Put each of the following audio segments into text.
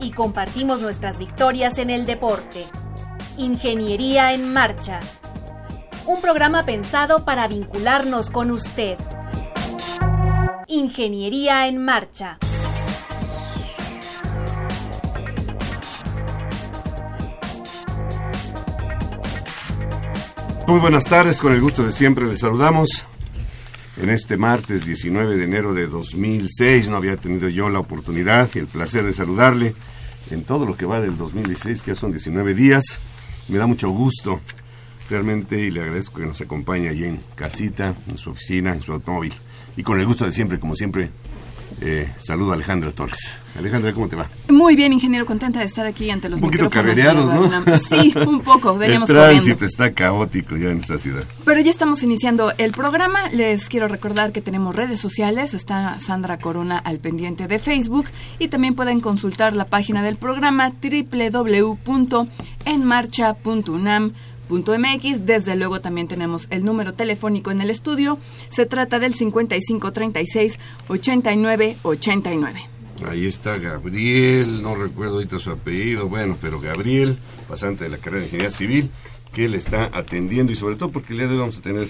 y compartimos nuestras victorias en el deporte. Ingeniería en Marcha. Un programa pensado para vincularnos con usted. Ingeniería en Marcha. Muy buenas tardes, con el gusto de siempre les saludamos. En este martes 19 de enero de 2006 no había tenido yo la oportunidad y el placer de saludarle en todo lo que va del 2016, que ya son 19 días. Me da mucho gusto realmente y le agradezco que nos acompañe allí en casita, en su oficina, en su automóvil. Y con el gusto de siempre, como siempre, eh, saludo a Alejandra Torres. Alejandra, ¿cómo te va? Muy bien, ingeniero, contenta de estar aquí ante los Un poquito carrereados, ¿no? Sí, un poco, veníamos El tránsito está caótico ya en esta ciudad. Pero ya estamos iniciando el programa. Les quiero recordar que tenemos redes sociales. Está Sandra Corona al pendiente de Facebook. Y también pueden consultar la página del programa www.enmarcha.unam .mx. Desde luego también tenemos el número telefónico en el estudio. Se trata del 5536 8989. Ahí está Gabriel, no recuerdo ahorita su apellido, bueno, pero Gabriel, pasante de la carrera de Ingeniería Civil, que le está atendiendo y sobre todo porque el día de hoy vamos a tener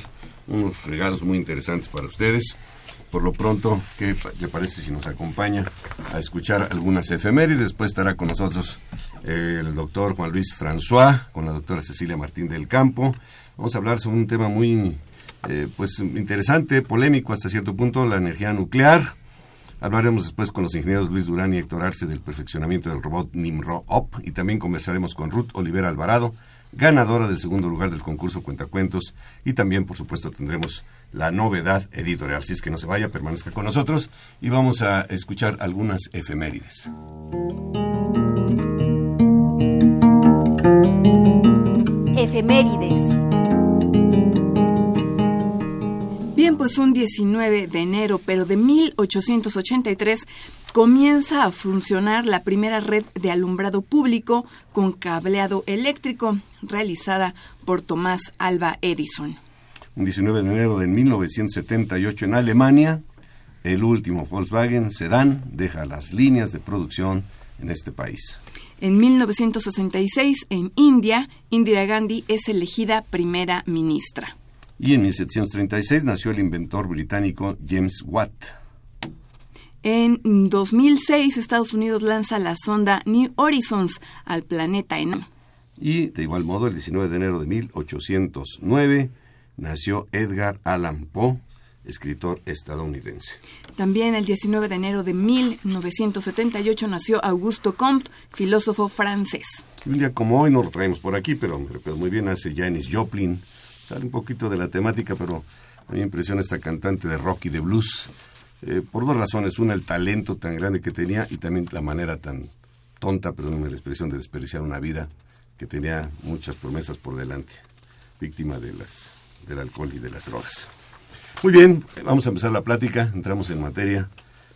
unos regalos muy interesantes para ustedes. Por lo pronto, ¿qué le parece si nos acompaña a escuchar algunas efemérides? Después estará con nosotros el doctor Juan Luis François, con la doctora Cecilia Martín del Campo. Vamos a hablar sobre un tema muy eh, pues interesante, polémico hasta cierto punto, la energía nuclear. Hablaremos después con los ingenieros Luis Durán y Héctor Arce del perfeccionamiento del robot Nimro-Op y también conversaremos con Ruth Olivera Alvarado, ganadora del segundo lugar del concurso Cuentacuentos y también, por supuesto, tendremos la novedad editorial. Si es que no se vaya, permanezca con nosotros y vamos a escuchar algunas efemérides. Efemérides. Bien, pues un 19 de enero, pero de 1883, comienza a funcionar la primera red de alumbrado público con cableado eléctrico realizada por Tomás Alba Edison. Un 19 de enero de 1978 en Alemania, el último Volkswagen Sedán deja las líneas de producción en este país. En 1966, en India, Indira Gandhi es elegida primera ministra. Y en 1736 nació el inventor británico James Watt. En 2006, Estados Unidos lanza la sonda New Horizons al planeta Enam. Y de igual modo, el 19 de enero de 1809 nació Edgar Allan Poe, escritor estadounidense. También el 19 de enero de 1978 nació Augusto Comte, filósofo francés. Un día como hoy no lo traemos por aquí, pero, pero muy bien hace Janis Joplin. Sale un poquito de la temática, pero a mí me impresiona esta cantante de rock y de blues. Eh, por dos razones. Una, el talento tan grande que tenía y también la manera tan tonta, perdónenme la expresión, de desperdiciar una vida que tenía muchas promesas por delante. Víctima de las, del alcohol y de las drogas. Muy bien, vamos a empezar la plática, entramos en materia.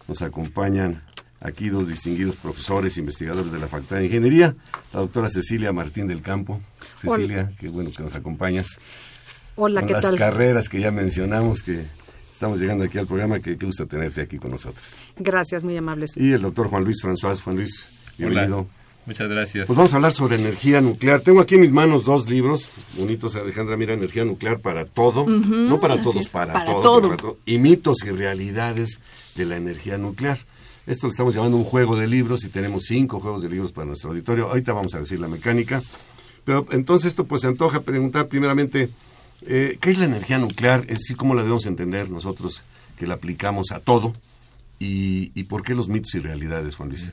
Nos acompañan aquí dos distinguidos profesores, investigadores de la Facultad de Ingeniería, la doctora Cecilia Martín del Campo. Cecilia, Hola. qué bueno que nos acompañas. Hola, con ¿qué las tal? carreras que ya mencionamos, que estamos llegando aquí al programa, que qué gusto tenerte aquí con nosotros. Gracias, muy amables. Y el doctor Juan Luis François. Juan Luis, bienvenido. Hola, muchas gracias. Pues vamos a hablar sobre energía nuclear. Tengo aquí en mis manos dos libros bonitos, Alejandra. Mira, energía nuclear para todo. no para todos, para, para todo, todo. para todo. Y mitos y realidades de la energía nuclear. Esto lo estamos llamando un juego de libros y tenemos cinco juegos de libros para nuestro auditorio. Ahorita vamos a decir la mecánica. Pero entonces esto pues se antoja preguntar primeramente, eh, ¿qué es la energía nuclear? Es decir, ¿cómo la debemos entender nosotros que la aplicamos a todo? ¿Y, y por qué los mitos y realidades, Juan Luis?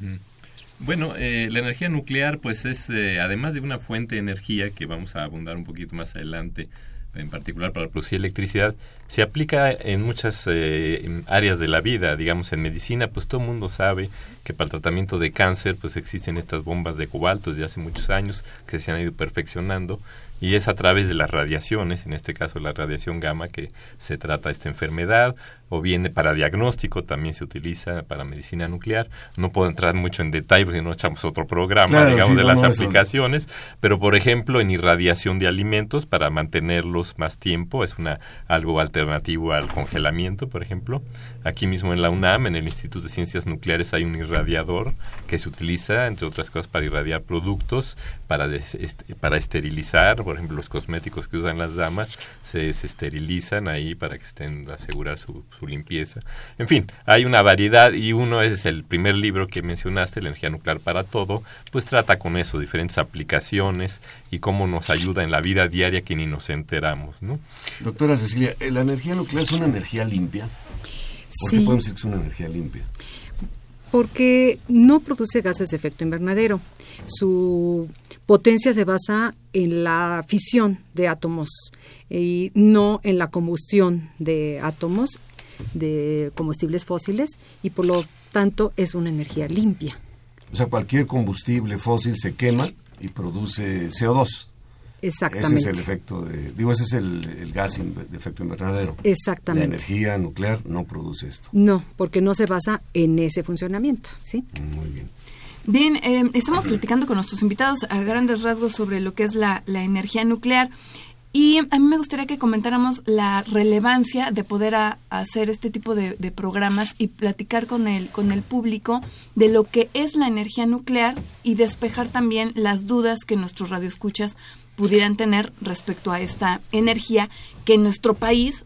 Bueno, eh, la energía nuclear, pues es, eh, además de una fuente de energía, que vamos a abundar un poquito más adelante, en particular para producir electricidad, se aplica en muchas eh, áreas de la vida, digamos en medicina, pues todo el mundo sabe que para el tratamiento de cáncer pues existen estas bombas de cobalto desde hace muchos años que se han ido perfeccionando y es a través de las radiaciones, en este caso la radiación gamma, que se trata esta enfermedad, o viene para diagnóstico, también se utiliza para medicina nuclear. No puedo entrar mucho en detalle porque no echamos otro programa, digamos, de las aplicaciones, pero por ejemplo en irradiación de alimentos para mantenerlos más tiempo, es una algo alternativo al congelamiento, por ejemplo. Aquí mismo en la UNAM, en el Instituto de Ciencias Nucleares, hay un irradiador que se utiliza, entre otras cosas, para irradiar productos, para, para esterilizar, por ejemplo, los cosméticos que usan las damas, se, esterilizan ahí para que estén asegurar su su limpieza. En fin, hay una variedad y uno es el primer libro que mencionaste, La energía nuclear para todo, pues trata con eso, diferentes aplicaciones y cómo nos ayuda en la vida diaria que ni nos enteramos, ¿no? Doctora Cecilia, ¿la energía nuclear es una energía limpia? ¿Por qué podemos decir que es una energía limpia? Porque no produce gases de efecto invernadero. Su potencia se basa en la fisión de átomos y no en la combustión de átomos de combustibles fósiles y por lo tanto es una energía limpia. O sea, cualquier combustible fósil se quema y produce CO2. Exactamente. Ese es el efecto de, digo, ese es el, gas de efecto invernadero. Exactamente. La energía nuclear no produce esto. No, porque no se basa en ese funcionamiento, ¿sí? Muy bien. Bien, eh, estamos platicando con nuestros invitados a grandes rasgos sobre lo que es la, la energía nuclear. Y a mí me gustaría que comentáramos la relevancia de poder hacer este tipo de, programas y platicar con el, con el público de lo que es la energía nuclear y despejar también las dudas que nuestros radioescuchas pudieran tener respecto a esta energía que en nuestro país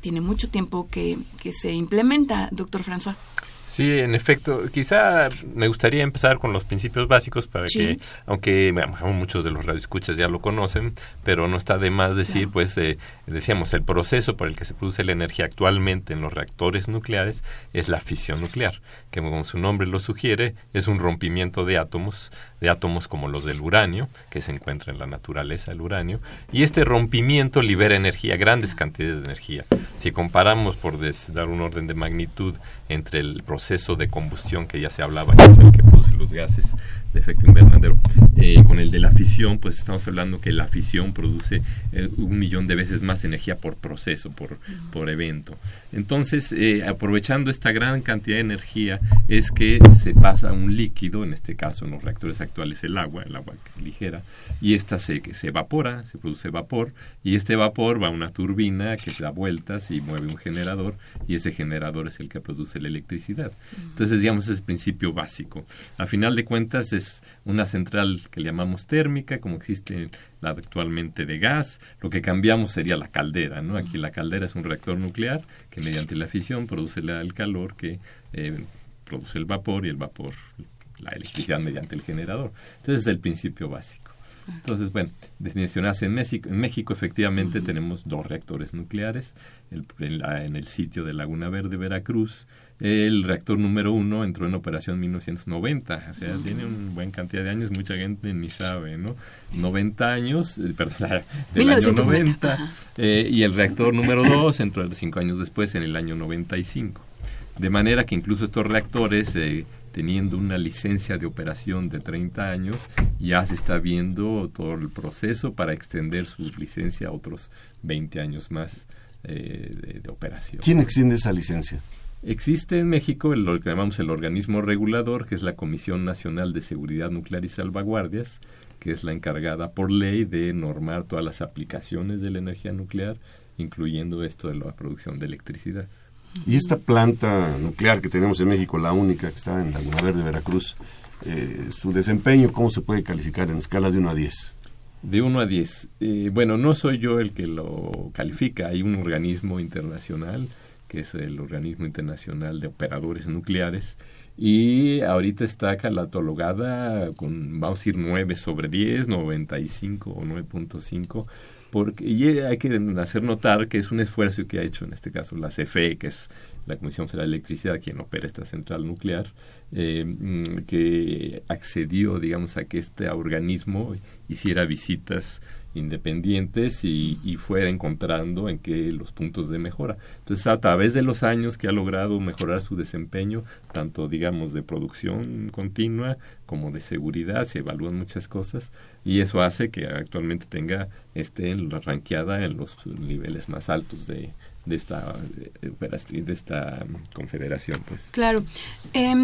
tiene mucho tiempo que, que se implementa, doctor François. Sí, en efecto. Quizá me gustaría empezar con los principios básicos para que, aunque muchos de los radioescuchas ya lo conocen, pero no está de más decir, pues, eh, decíamos, el proceso por el que se produce la energía actualmente en los reactores nucleares es la fisión nuclear, que como su nombre lo sugiere, es un rompimiento de átomos de átomos como los del uranio, que se encuentra en la naturaleza el uranio, y este rompimiento libera energía, grandes cantidades de energía. Si comparamos, por dar un orden de magnitud, entre el proceso de combustión que ya se hablaba, que es el que produce los gases de efecto invernadero, eh, con el de la fisión, pues estamos hablando que la fisión produce eh, un millón de veces más energía por proceso, por, por evento. Entonces, eh, aprovechando esta gran cantidad de energía, es que se pasa un líquido, en este caso en los reactores actuales el agua, el agua ligera, y esta se, se evapora, se produce vapor, y este vapor va a una turbina que da vueltas y mueve un generador, y ese generador es el que produce la electricidad. Entonces, digamos, es el principio básico. A final de cuentas, es una central que le llamamos térmica, como existe la actualmente de gas. Lo que cambiamos sería la caldera, ¿no? Aquí la caldera es un reactor nuclear que mediante la fisión produce el calor que eh, produce el vapor y el vapor la electricidad mediante el generador. Entonces es el principio básico. Entonces, bueno, mencionaste en México, en México efectivamente tenemos dos reactores nucleares, el, en, el sitio de Laguna Verde, Veracruz. El reactor número uno entró en operación en 1990, o sea, tiene una buena cantidad de años, mucha gente ni sabe, ¿no? 90 años, eh, perdón, del año 90, eh, y el reactor número dos entró cinco años después, en el año 95. De manera que incluso estos reactores... Eh, teniendo una licencia de operación de 30 años, ya se está viendo todo el proceso para extender su licencia a otros 20 años más eh, de, operación. ¿Quién extiende esa licencia? Existe en México el, lo que llamamos el organismo regulador, que es la Comisión Nacional de Seguridad Nuclear y Salvaguardias, que es la encargada por ley de normar todas las aplicaciones de la energía nuclear, incluyendo esto de la producción de electricidad. Y esta planta nuclear que tenemos en México, la única que está en Laguna Verde, Veracruz, eh, su desempeño, ¿cómo se puede calificar en escala de 1 a 10? De 1 a 10. Eh, bueno, no soy yo el que lo califica, hay un organismo internacional, que es el Organismo Internacional de Operadores Nucleares, y ahorita está catalogada con, vamos a decir, 9 sobre 10, 95 o 9.5 porque y hay que hacer notar que es un esfuerzo que ha hecho en este caso la CFE, que es la Comisión Federal de Electricidad, quien opera esta central nuclear, eh, que accedió, digamos, a que este organismo hiciera visitas independientes y, fuera encontrando en qué los puntos de mejora. Entonces, a través de los años que ha logrado mejorar su desempeño, tanto, digamos, de producción continua como de seguridad, se evalúan muchas cosas y eso hace que actualmente tenga, esté en la ranqueada en los niveles más altos de, de esta de esta confederación pues. Claro. Eh,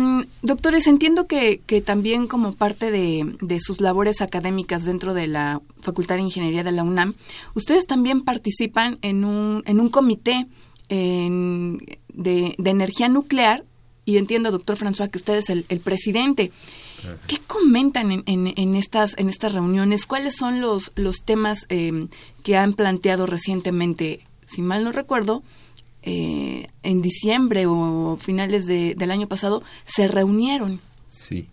doctores entiendo que, que también como parte de, de, sus labores académicas dentro de la facultad de ingeniería de la UNAM ustedes también participan en un en un comité de, de, energía nuclear y entiendo doctor François que usted es el, el presidente. ¿Qué comentan en, en, en, estas, en estas reuniones? ¿Cuáles son los, los temas eh, que han planteado recientemente si mal no recuerdo, eh, en diciembre o finales del año pasado, se reunieron. Sí,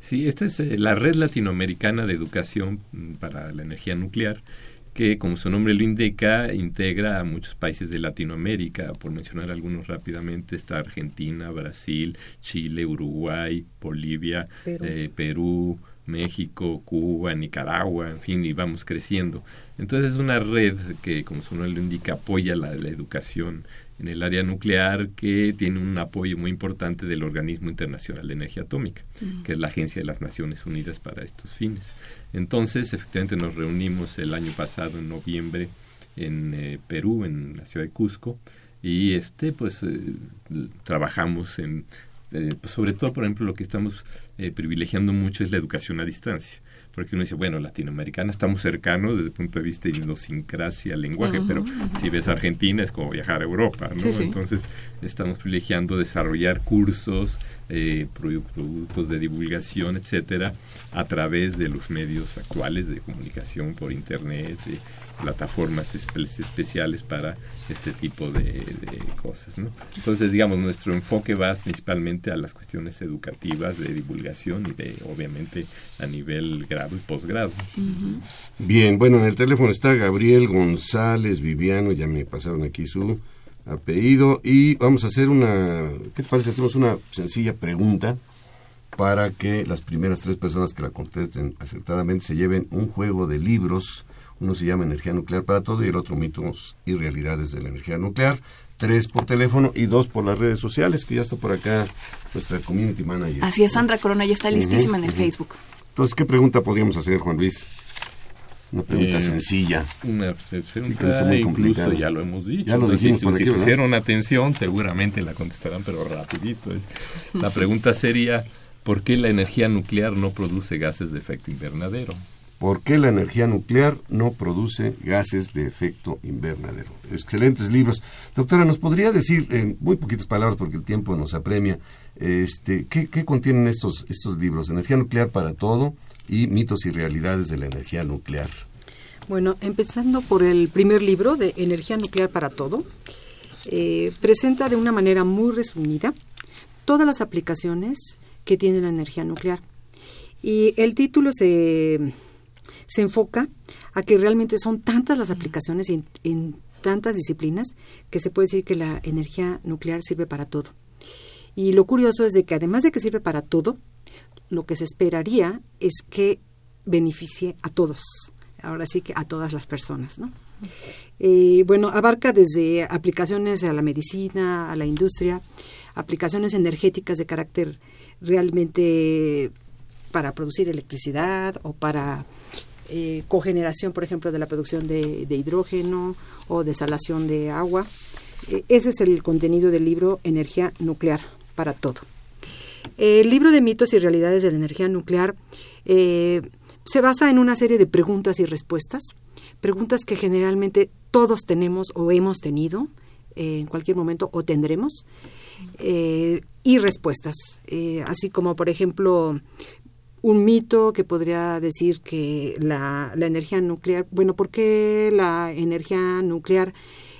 sí, esta es eh, la Red Latinoamericana de Educación mm, para la Energía Nuclear, que como su nombre lo indica, integra a muchos países de Latinoamérica, por mencionar algunos rápidamente, está Argentina, Brasil, Chile, Uruguay, Bolivia, Perú eh, México, Cuba, Nicaragua, en fin, y vamos creciendo. Entonces es una red que, como su nombre lo indica, apoya la, educación en el área nuclear que tiene un apoyo muy importante del Organismo Internacional de Energía Atómica, que es la agencia de las Naciones Unidas para estos fines. Entonces, efectivamente, nos reunimos el año pasado, en noviembre, en eh, Perú, en la ciudad de Cusco, y este, pues, eh, trabajamos en eh, pues sobre todo, por ejemplo, lo que estamos privilegiando mucho es la educación a distancia. Porque uno dice, bueno, latinoamericana estamos cercanos desde el punto de vista de idiosincrasia, lenguaje, pero si ves Argentina es como viajar a Europa, ¿no? Entonces, estamos privilegiando desarrollar cursos, eh, productos de divulgación, etcétera, a través de los medios actuales de comunicación por Internet, plataformas especiales para este tipo de, cosas. ¿no? Entonces, digamos, nuestro enfoque va principalmente a las cuestiones educativas, de divulgación y de, obviamente, a nivel grado y posgrado. Bien, bueno, en el teléfono está Gabriel González Viviano, ya me pasaron aquí su apellido, y vamos a hacer una, ¿qué te parece? Hacemos una sencilla pregunta para que las primeras tres personas que la contesten acertadamente se lleven un juego de libros uno se llama Energía Nuclear para Todo y el otro Mitos y Realidades de la Energía Nuclear. Tres por teléfono y dos por las redes sociales, que ya está por acá nuestra community manager. Así es, Sandra Corona ya está listísima en el Facebook. Entonces, ¿qué pregunta podríamos hacer, Juan Luis? Una pregunta eh, sencilla. Una pregunta incluso ya lo hemos dicho. Ya lo dijimos por si, pusieron atención, seguramente la contestarán, pero rapidito. La pregunta sería, ¿por qué la energía nuclear no produce gases de efecto invernadero? ¿Por qué la energía nuclear no produce gases de efecto invernadero? Excelentes libros. Doctora, ¿nos podría decir en muy poquitas palabras, porque el tiempo nos apremia, este, ¿qué, contienen estos, estos libros? Energía nuclear para todo y mitos y realidades de la energía nuclear. Bueno, empezando por el primer libro de Energía nuclear para todo, eh, presenta de una manera muy resumida todas las aplicaciones que tiene la energía nuclear. Y el título se se enfoca a que realmente son tantas las aplicaciones en, tantas disciplinas que se puede decir que la energía nuclear sirve para todo. Y lo curioso es de que además de que sirve para todo, lo que se esperaría es que beneficie a todos, ahora sí que a todas las personas, ¿no? Eh, bueno, abarca desde aplicaciones a la medicina, a la industria, aplicaciones energéticas de carácter realmente para producir electricidad o para eh, cogeneración, por ejemplo, de la producción de, hidrógeno o desalación de agua. Eh, ese es el contenido del libro Energía Nuclear para Todo. El libro de mitos y realidades de la energía nuclear eh, se basa en una serie de preguntas y respuestas, preguntas que generalmente todos tenemos o hemos tenido en cualquier momento o tendremos, y respuestas, así como por ejemplo un mito que podría decir que la, la energía nuclear, bueno, ¿por qué la energía nuclear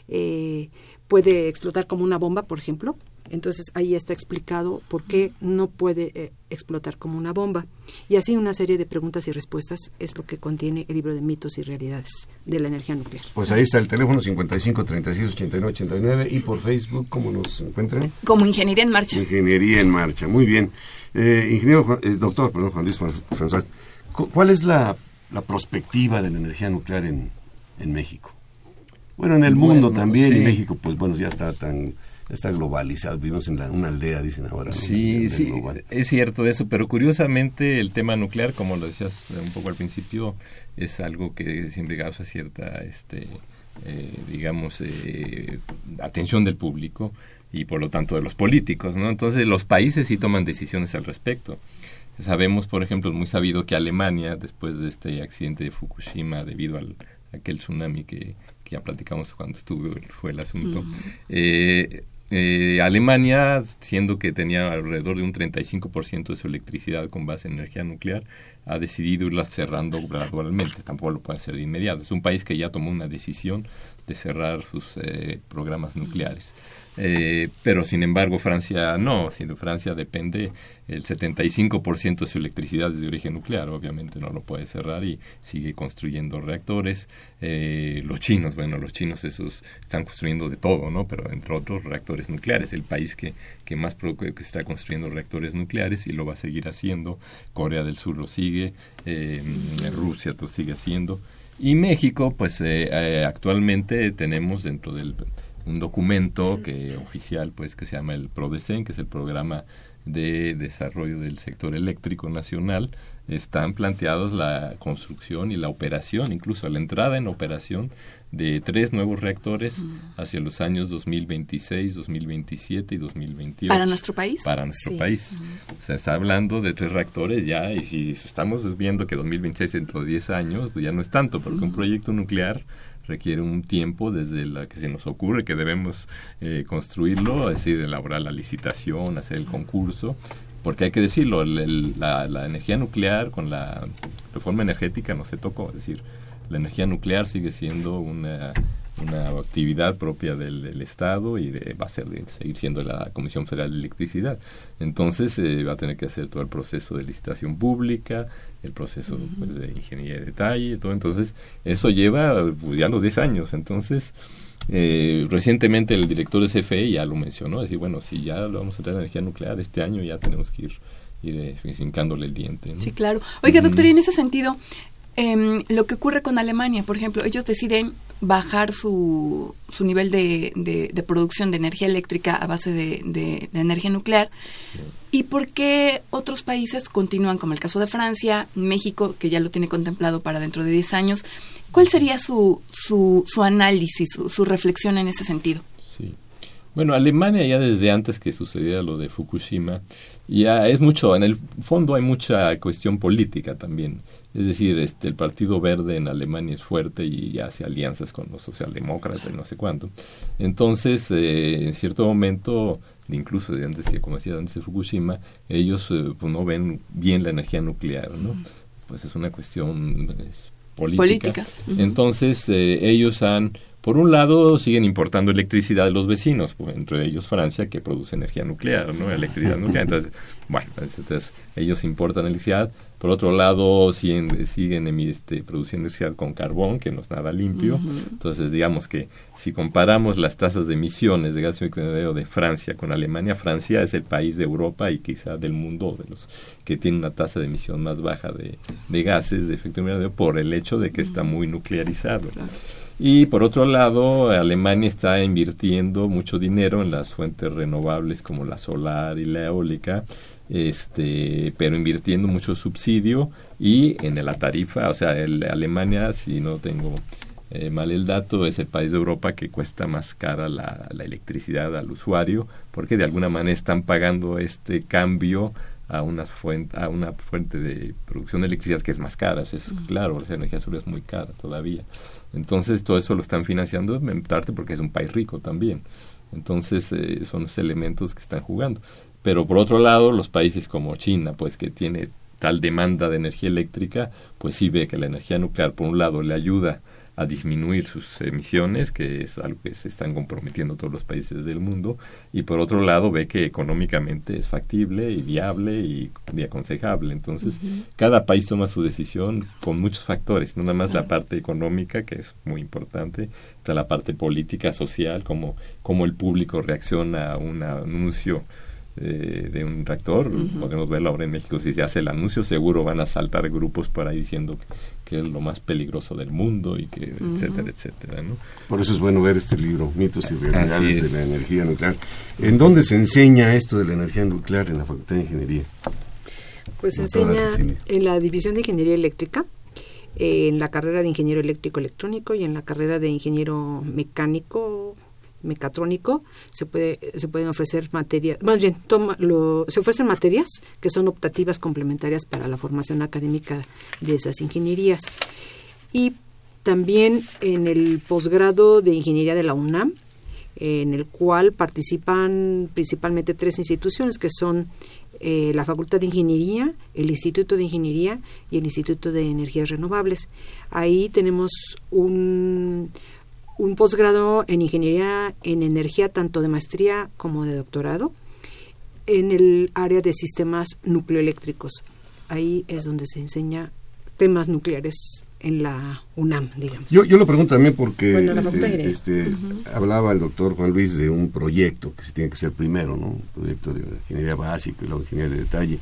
eh, puede explotar como una bomba, por ejemplo? Entonces ahí está explicado por qué no puede eh, explotar como una bomba. Y así una serie de preguntas y respuestas es lo que contiene el libro de mitos y realidades de la energía nuclear. Pues ahí está el teléfono 55 36 89 89 y por Facebook, ¿cómo nos encuentran? Como Ingeniería en Marcha. Ingeniería en Marcha, muy bien. Eh, ingeniero, eh, doctor, perdón, Juan Luis François, ¿cuál es la, la, perspectiva de la energía nuclear en, en México? Bueno, en el mundo también, y México, pues bueno, ya está tan está globalizado, vivimos en una aldea, dicen ahora. Sí, sí, es cierto eso, pero curiosamente el tema nuclear, como lo decías un poco al principio, es algo que siempre causa cierta, este, eh, digamos, eh, atención del público y por lo tanto de los políticos, ¿no? Entonces los países sí toman decisiones al respecto. Sabemos, por ejemplo, es muy sabido que Alemania, después de este accidente de Fukushima, debido al aquel tsunami que, ya platicamos cuando estuvo fue el asunto, eh, eh, Alemania, siendo que tenía alrededor de un 35% de su electricidad con base en energía nuclear, ha decidido irla cerrando gradualmente, tampoco lo puede hacer de inmediato. Es un país que ya tomó una decisión de cerrar sus eh, programas nucleares. Eh, pero sin embargo Francia no, siendo Francia depende el 75% de su electricidad es de origen nuclear, obviamente no lo puede cerrar y sigue construyendo reactores. Eh, los chinos, bueno, los chinos esos están construyendo de todo, ¿no? Pero entre otros reactores nucleares, el país que, que más que está construyendo reactores nucleares y lo va a seguir haciendo. Corea del Sur lo sigue, eh, Rusia lo sigue haciendo. Y México, pues actualmente tenemos dentro del un documento que oficial pues que se llama el PRODECEN, que es el programa de desarrollo del sector eléctrico nacional, están planteados la construcción y la operación, incluso la entrada en operación de tres nuevos reactores mm. hacia los años 2026, 2027 y 2028. ¿Para nuestro país? Para nuestro país. Se está hablando de tres reactores ya, y si estamos viendo que 2026 dentro de 10 años, pues ya no es tanto, porque un proyecto nuclear requiere un tiempo desde la que se nos ocurre que debemos eh, construirlo, es decir, elaborar la licitación, hacer el concurso, porque hay que decirlo, la, la, energía nuclear con la reforma energética no se tocó, es decir, la energía nuclear sigue siendo una una actividad propia del, Estado y de, va a ser seguir siendo la Comisión Federal de Electricidad. Entonces eh, va a tener que hacer todo el proceso de licitación pública, el proceso pues, de ingeniería de detalle, todo. Entonces eso lleva pues, ya los 10 años. Entonces eh, recientemente el director de CFE ya lo mencionó, decir, bueno, si ya lo vamos a traer energía nuclear este año, ya tenemos que ir ir eh, hincándole el diente. Sí, claro. Oiga, doctor, y en ese sentido, eh, lo que ocurre con Alemania, por ejemplo, ellos deciden bajar su, su nivel de, de, producción de energía eléctrica a base de, de energía nuclear. ¿Y por qué otros países continúan, como el caso de Francia, México, que ya lo tiene contemplado para dentro de 10 años? ¿Cuál sería su, su, su análisis, su, su reflexión en ese sentido? Sí. Bueno, Alemania ya desde antes que sucediera lo de Fukushima, ya es mucho, en el fondo hay mucha cuestión política también. Es decir, este, el Partido Verde en Alemania es fuerte y hace alianzas con los socialdemócratas y no sé cuánto. Entonces, eh, en cierto momento, incluso de antes, como decía antes de Fukushima, ellos eh, pues, no ven bien la energía nuclear, ¿no? Pues es una cuestión política. Entonces, eh, ellos han por un lado, siguen importando electricidad de los vecinos, pues, entre ellos Francia, que produce energía nuclear, ¿no? Electricidad nuclear. Entonces, bueno, entonces ellos importan electricidad. Por otro lado, siguen, siguen este, produciendo electricidad con carbón, que no es nada limpio. Entonces, digamos que si comparamos las tasas de emisiones de gas invernadero de Francia con Alemania, Francia es el país de Europa y quizá del mundo de los que tiene una tasa de emisión más baja de, de gases de efecto invernadero por el hecho de que está muy nuclearizado. Y por otro lado, Alemania está invirtiendo mucho dinero en las fuentes renovables como la solar y la eólica, este, pero invirtiendo mucho subsidio y en la tarifa, o sea, el, Alemania, si no tengo eh, mal el dato, es el país de Europa que cuesta más cara la, la electricidad al usuario, porque de alguna manera están pagando este cambio a una fuente, a una fuente de producción de electricidad que es más cara, es claro, la energía solar es muy cara todavía. Entonces todo eso lo están financiando en parte porque es un país rico también. Entonces eh, son los elementos que están jugando. Pero por otro lado, los países como China, pues que tiene tal demanda de energía eléctrica, pues sí ve que la energía nuclear, por un lado, le ayuda a disminuir sus emisiones, que es algo que se están comprometiendo todos los países del mundo, y por otro lado ve que económicamente es factible y viable y, aconsejable. Entonces, cada país toma su decisión con muchos factores, no nada más la parte económica, que es muy importante, está la parte política, social, como, como el público reacciona a un anuncio eh, de un reactor. Podemos verlo ahora en México. Si se hace el anuncio, seguro van a saltar grupos por ahí diciendo que es lo más peligroso del mundo y que, etcétera, etcétera. ¿no? Por eso es bueno ver este libro, Mitos y Realidades de la Energía Nuclear. ¿En dónde se enseña esto de la energía nuclear en la Facultad de Ingeniería? Pues se enseña en la División de Ingeniería Eléctrica en la carrera de ingeniero eléctrico electrónico y en la carrera de ingeniero mecánico mecatrónico se puede se pueden ofrecer materias más bien se ofrecen materias que son optativas complementarias para la formación académica de esas ingenierías y también en el posgrado de ingeniería de la UNAM en el cual participan principalmente tres instituciones que son eh, la Facultad de Ingeniería, el Instituto de Ingeniería y el Instituto de Energías Renovables. Ahí tenemos un, un posgrado en ingeniería en energía, tanto de maestría como de doctorado, en el área de sistemas nucleoeléctricos. Ahí es donde se enseña temas nucleares en la UNAM, digamos. Yo, yo lo pregunto también porque eh, este, hablaba el doctor Juan Luis de un proyecto que se tiene que hacer primero, ¿no? Un proyecto de ingeniería básica y luego ingeniería de detalle.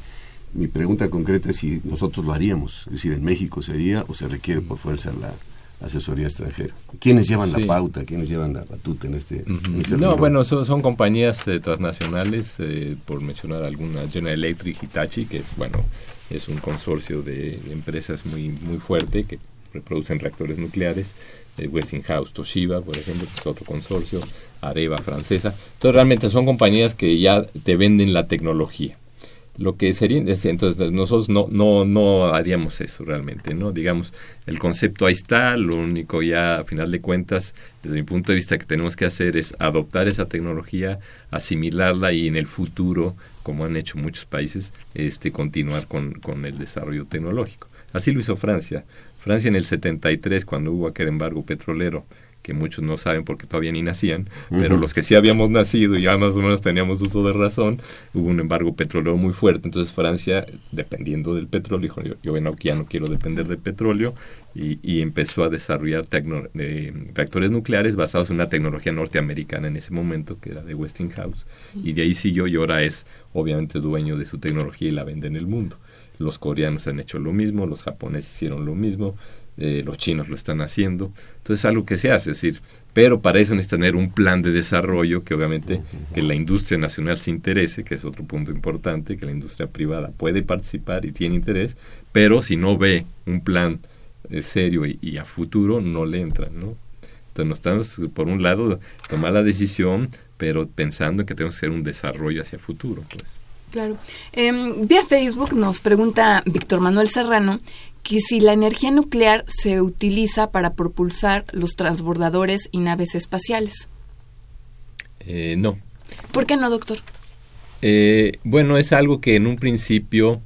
Mi pregunta concreta es si nosotros lo haríamos, es decir, en México sería o se requiere por fuerza la, asesoría extranjera. ¿Quiénes llevan la pauta? ¿Quiénes llevan la batuta en este? este no, bueno, son, compañías eh, transnacionales, eh, por mencionar alguna, General Electric, Hitachi, que es, bueno, es un consorcio de empresas muy, muy fuerte que producen reactores nucleares. Eh, Westinghouse, Toshiba, por ejemplo, que es otro consorcio, Areva, francesa. Entonces, realmente son compañías que ya te venden la tecnología lo que sería entonces nosotros no no no haríamos eso realmente no digamos el concepto ahí está lo único ya a final de cuentas desde mi punto de vista que tenemos que hacer es adoptar esa tecnología asimilarla y en el futuro como han hecho muchos países este continuar con, con el desarrollo tecnológico. Así lo hizo Francia. Francia en el 73 cuando hubo aquel embargo petrolero que muchos no saben porque todavía ni nacían, pero los que sí habíamos nacido y ya más o menos teníamos uso de razón, hubo un embargo petrolero muy fuerte, entonces Francia, dependiendo del petróleo, dijo, yo, yo ya no quiero depender del petróleo, y, empezó a desarrollar eh, reactores nucleares basados en una tecnología norteamericana en ese momento, que era de Westinghouse, y de ahí siguió y ahora es obviamente dueño de su tecnología y la vende en el mundo. Los coreanos han hecho lo mismo, los japoneses hicieron lo mismo, eh, los chinos lo están haciendo. Entonces es algo que se hace, es decir, pero para eso necesita tener un plan de desarrollo que obviamente que la industria nacional se interese, que es otro punto importante, que la industria privada puede participar y tiene interés, pero si no ve un plan eh, serio y, a futuro, no le entran, ¿no? Entonces nos estamos, por un lado, tomar la decisión, pero pensando que tenemos que hacer un desarrollo hacia futuro, pues. Claro. Em, vía Facebook nos pregunta Víctor Manuel Serrano que si la energía nuclear se utiliza para propulsar los transbordadores y naves espaciales. Eh, no. ¿Por qué no, doctor? Eh, bueno, es algo que en un principio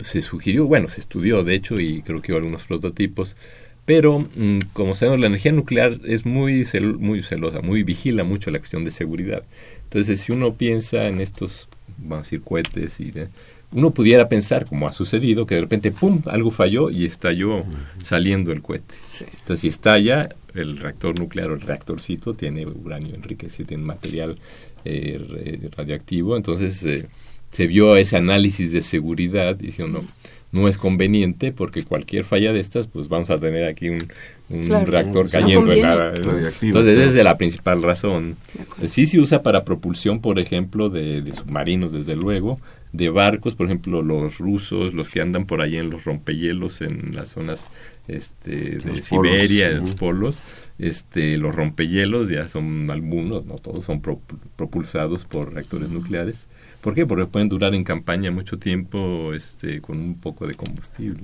se sugirió, bueno, se estudió de hecho y creo que hubo algunos prototipos, pero mm, como sabemos la energía nuclear es muy, muy celosa, muy vigila mucho la cuestión de seguridad. Entonces, si uno piensa en estos, vamos a decir, cohetes y de, uno pudiera pensar, como ha sucedido, que de repente, ¡pum!, algo falló y estalló saliendo el cohete. Entonces, si estalla, el reactor nuclear o el reactorcito tiene uranio enriquecido, tiene material eh, radioactivo. Entonces, eh, se vio ese análisis de seguridad y dijeron, no, no es conveniente porque cualquier falla de estas, pues vamos a tener aquí un, reactor cayendo en la, Entonces, esa es la principal razón. Sí se usa para propulsión, por ejemplo, de, de submarinos, desde luego, de barcos, por ejemplo, los rusos, los que andan por ahí en los rompehielos en las zonas este, de Siberia, en los polos, este, los rompehielos ya son algunos, no todos son propulsados por reactores nucleares. ¿Por qué? Porque pueden durar en campaña mucho tiempo este, con un poco de combustible.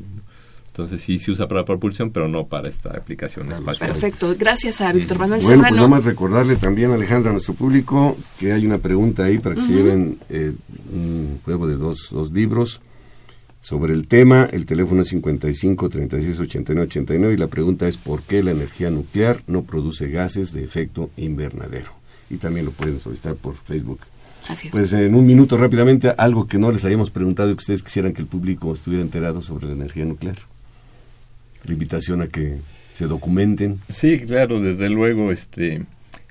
Entonces sí se usa para propulsión, pero no para esta aplicación espacial. Perfecto, gracias a Víctor Manuel Bueno, pues nada más recordarle también, Alejandra, a nuestro público, que hay una pregunta ahí para que se lleven eh, un juego de dos, dos libros. sobre el tema. El teléfono es 55 36 89 89 y la pregunta es ¿por qué la energía nuclear no produce gases de efecto invernadero? Y también lo pueden solicitar por Facebook. Así es. Pues en un minuto rápidamente, algo que no les habíamos preguntado y que ustedes quisieran que el público estuviera enterado sobre la energía nuclear. La invitación a que se documenten. Sí, claro, desde luego, este,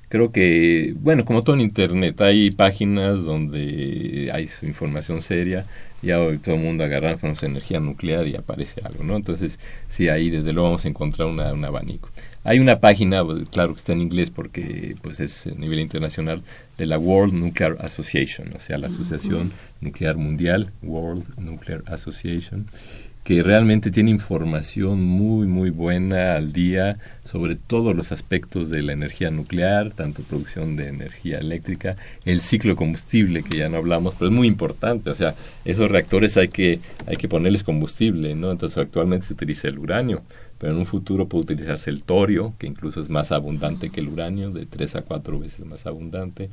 creo que, bueno, como todo en Internet, hay páginas donde hay su información seria, ya hoy todo el mundo agarra con energía nuclear y aparece algo, ¿no? Entonces, sí, ahí desde luego vamos a encontrar una, un abanico. Hay una página, pues, claro que está en inglés porque pues es a nivel internacional, de la World Nuclear Association, o sea, la Asociación Nuclear Mundial, World Nuclear Association, que realmente tiene información muy, muy buena al día sobre todos los aspectos de la energía nuclear, tanto producción de energía eléctrica, el ciclo de combustible, que ya no hablamos, pero es muy importante, o sea, esos reactores hay que, hay que ponerles combustible, ¿no? Entonces actualmente se utiliza el uranio, pero en un futuro puede utilizarse el torio, que incluso es más abundante que el uranio, de tres a cuatro veces más abundante.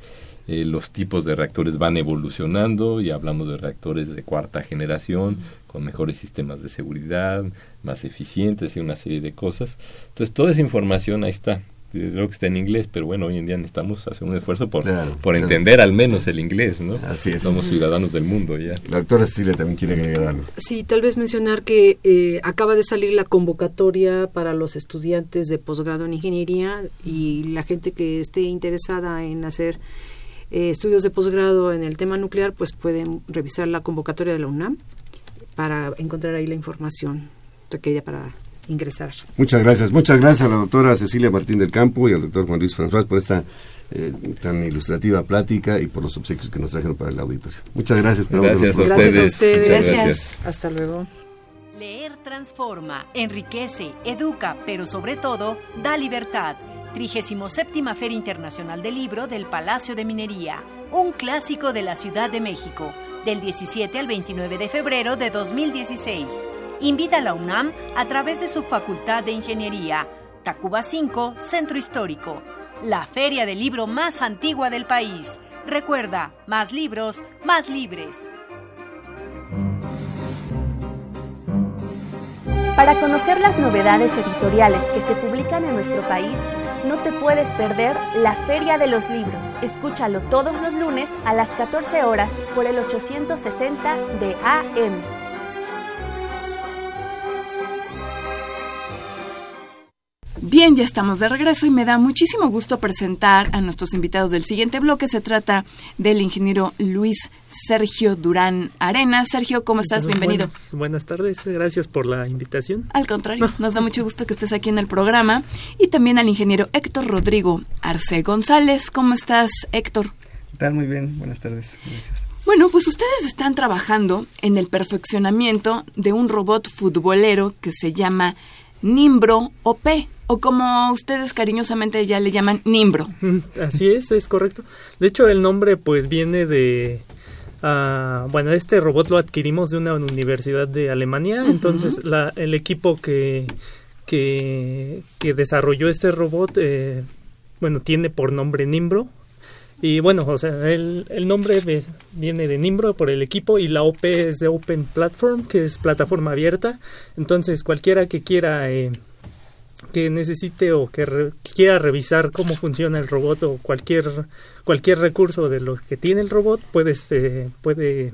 Eh, los tipos de reactores van evolucionando y hablamos de reactores de cuarta generación, con mejores sistemas de seguridad, más eficientes y una serie de cosas. Entonces, toda esa información ahí está. Creo que está en inglés, pero bueno, hoy en día necesitamos hacer un esfuerzo por, Claro, por claro. entender al menos el inglés, ¿no? Así es. Somos ciudadanos del mundo ya. La doctora Cecilia también quiere agregar algo. Sí, tal vez mencionar que eh, acaba de salir la convocatoria para los estudiantes de posgrado en ingeniería y la gente que esté interesada en hacer eh, estudios de posgrado en el tema nuclear, pues pueden revisar la convocatoria de la UNAM para encontrar ahí la información requerida para ingresar. Muchas gracias. Muchas gracias a la doctora Cecilia Martín del Campo y al doctor Juan Luis François por esta eh, tan ilustrativa plática y por los obsequios que nos trajeron para el auditorio. Muchas gracias. pero Gracias a Gracias a ustedes. Gracias. Hasta luego. Leer transforma, enriquece, educa, pero sobre todo da libertad. 37 Feria Internacional del Libro del Palacio de Minería, un clásico de la Ciudad de México, del 17 al 29 de febrero de 2016. Invita a la UNAM a través de su Facultad de Ingeniería, Tacuba 5, Centro Histórico, la feria del libro más antigua del país. Recuerda, más libros, más libres. Para conocer las novedades editoriales que se publican en nuestro país, no te puedes perder la Feria de los Libros. Escúchalo todos los lunes a las 14 horas por el 860 de AM. Bien, ya estamos de regreso y me da muchísimo gusto presentar a nuestros invitados del siguiente bloque. Se trata del ingeniero Luis Sergio Durán Arenas. Sergio, ¿cómo estás? Bienvenido. Buenas, buenas tardes, gracias por la invitación. Al contrario, nos da mucho gusto que estés aquí en el programa. Y también al ingeniero Héctor Rodrigo Arce González. ¿Cómo estás, Héctor? ¿Qué tal? Muy bien, buenas tardes. Gracias. Bueno, pues ustedes están trabajando en el perfeccionamiento de un robot futbolero que se llama Nimbro OP, o como ustedes cariñosamente ya le llaman Nimbro. Así es, es correcto. De hecho, el nombre pues viene de... ah, bueno, este robot lo adquirimos de una universidad de Alemania, entonces la, el equipo que, que, que desarrolló este robot, eh, bueno, tiene por nombre Nimbro. Y bueno, o sea, el, el nombre viene de Nimbro por el equipo y la OP es de Open Platform, que es plataforma abierta. Entonces, cualquiera que quiera eh, que necesite o que re- quiera revisar cómo funciona el robot o cualquier cualquier recurso de los que tiene el robot puedes eh, puede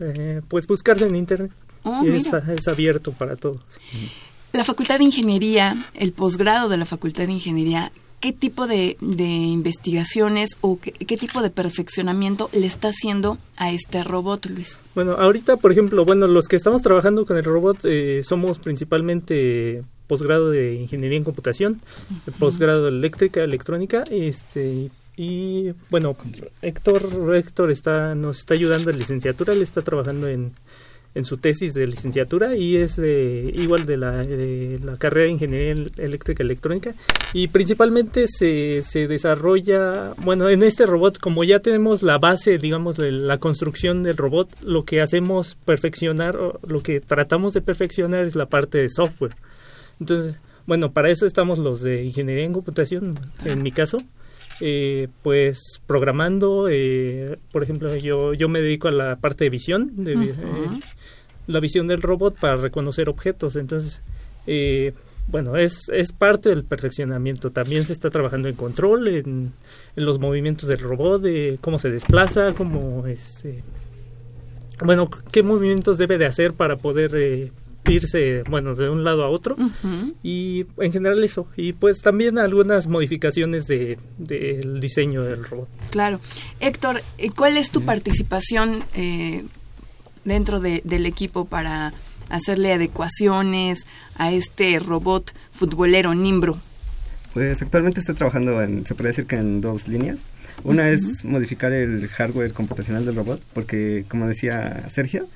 eh, pues buscarse en internet Oh, Y es, mira. es abierto para todos La Facultad de Ingeniería, el posgrado de la Facultad de Ingeniería, ¿qué tipo de, de investigaciones o qué, qué tipo de perfeccionamiento le está haciendo a este robot, Luis? bueno ahorita por ejemplo bueno los que estamos trabajando con el robot eh, somos principalmente posgrado de ingeniería en computación posgrado de eléctrica electrónica este y bueno Héctor Héctor está nos está ayudando en licenciatura él está trabajando en en su tesis de licenciatura y es eh, igual de la, de la carrera de ingeniería el- eléctrica electrónica. Y principalmente se, se desarrolla bueno en este robot como ya tenemos la base digamos de la construcción del robot lo que hacemos perfeccionar o lo que tratamos de perfeccionar es la parte de software entonces bueno para eso estamos los de ingeniería en computación en mi caso eh, pues programando eh, por ejemplo yo yo me dedico a la parte de visión de, eh, la visión del robot para reconocer objetos. Entonces, eh, bueno, es, es parte del perfeccionamiento. También se está trabajando en control, en, en los movimientos del robot, de cómo se desplaza, cómo es, eh, bueno, qué movimientos debe de hacer para poder eh, irse, bueno, de un lado a otro. Y en general eso. Y pues también algunas modificaciones del de, del diseño del robot. Claro. Héctor, ¿cuál es tu participación eh, dentro de, del equipo para hacerle adecuaciones a este robot futbolero Nimbro? Pues actualmente estoy trabajando en, se puede decir que en dos líneas. Una es modificar el hardware computacional del robot, porque como decía Sergio,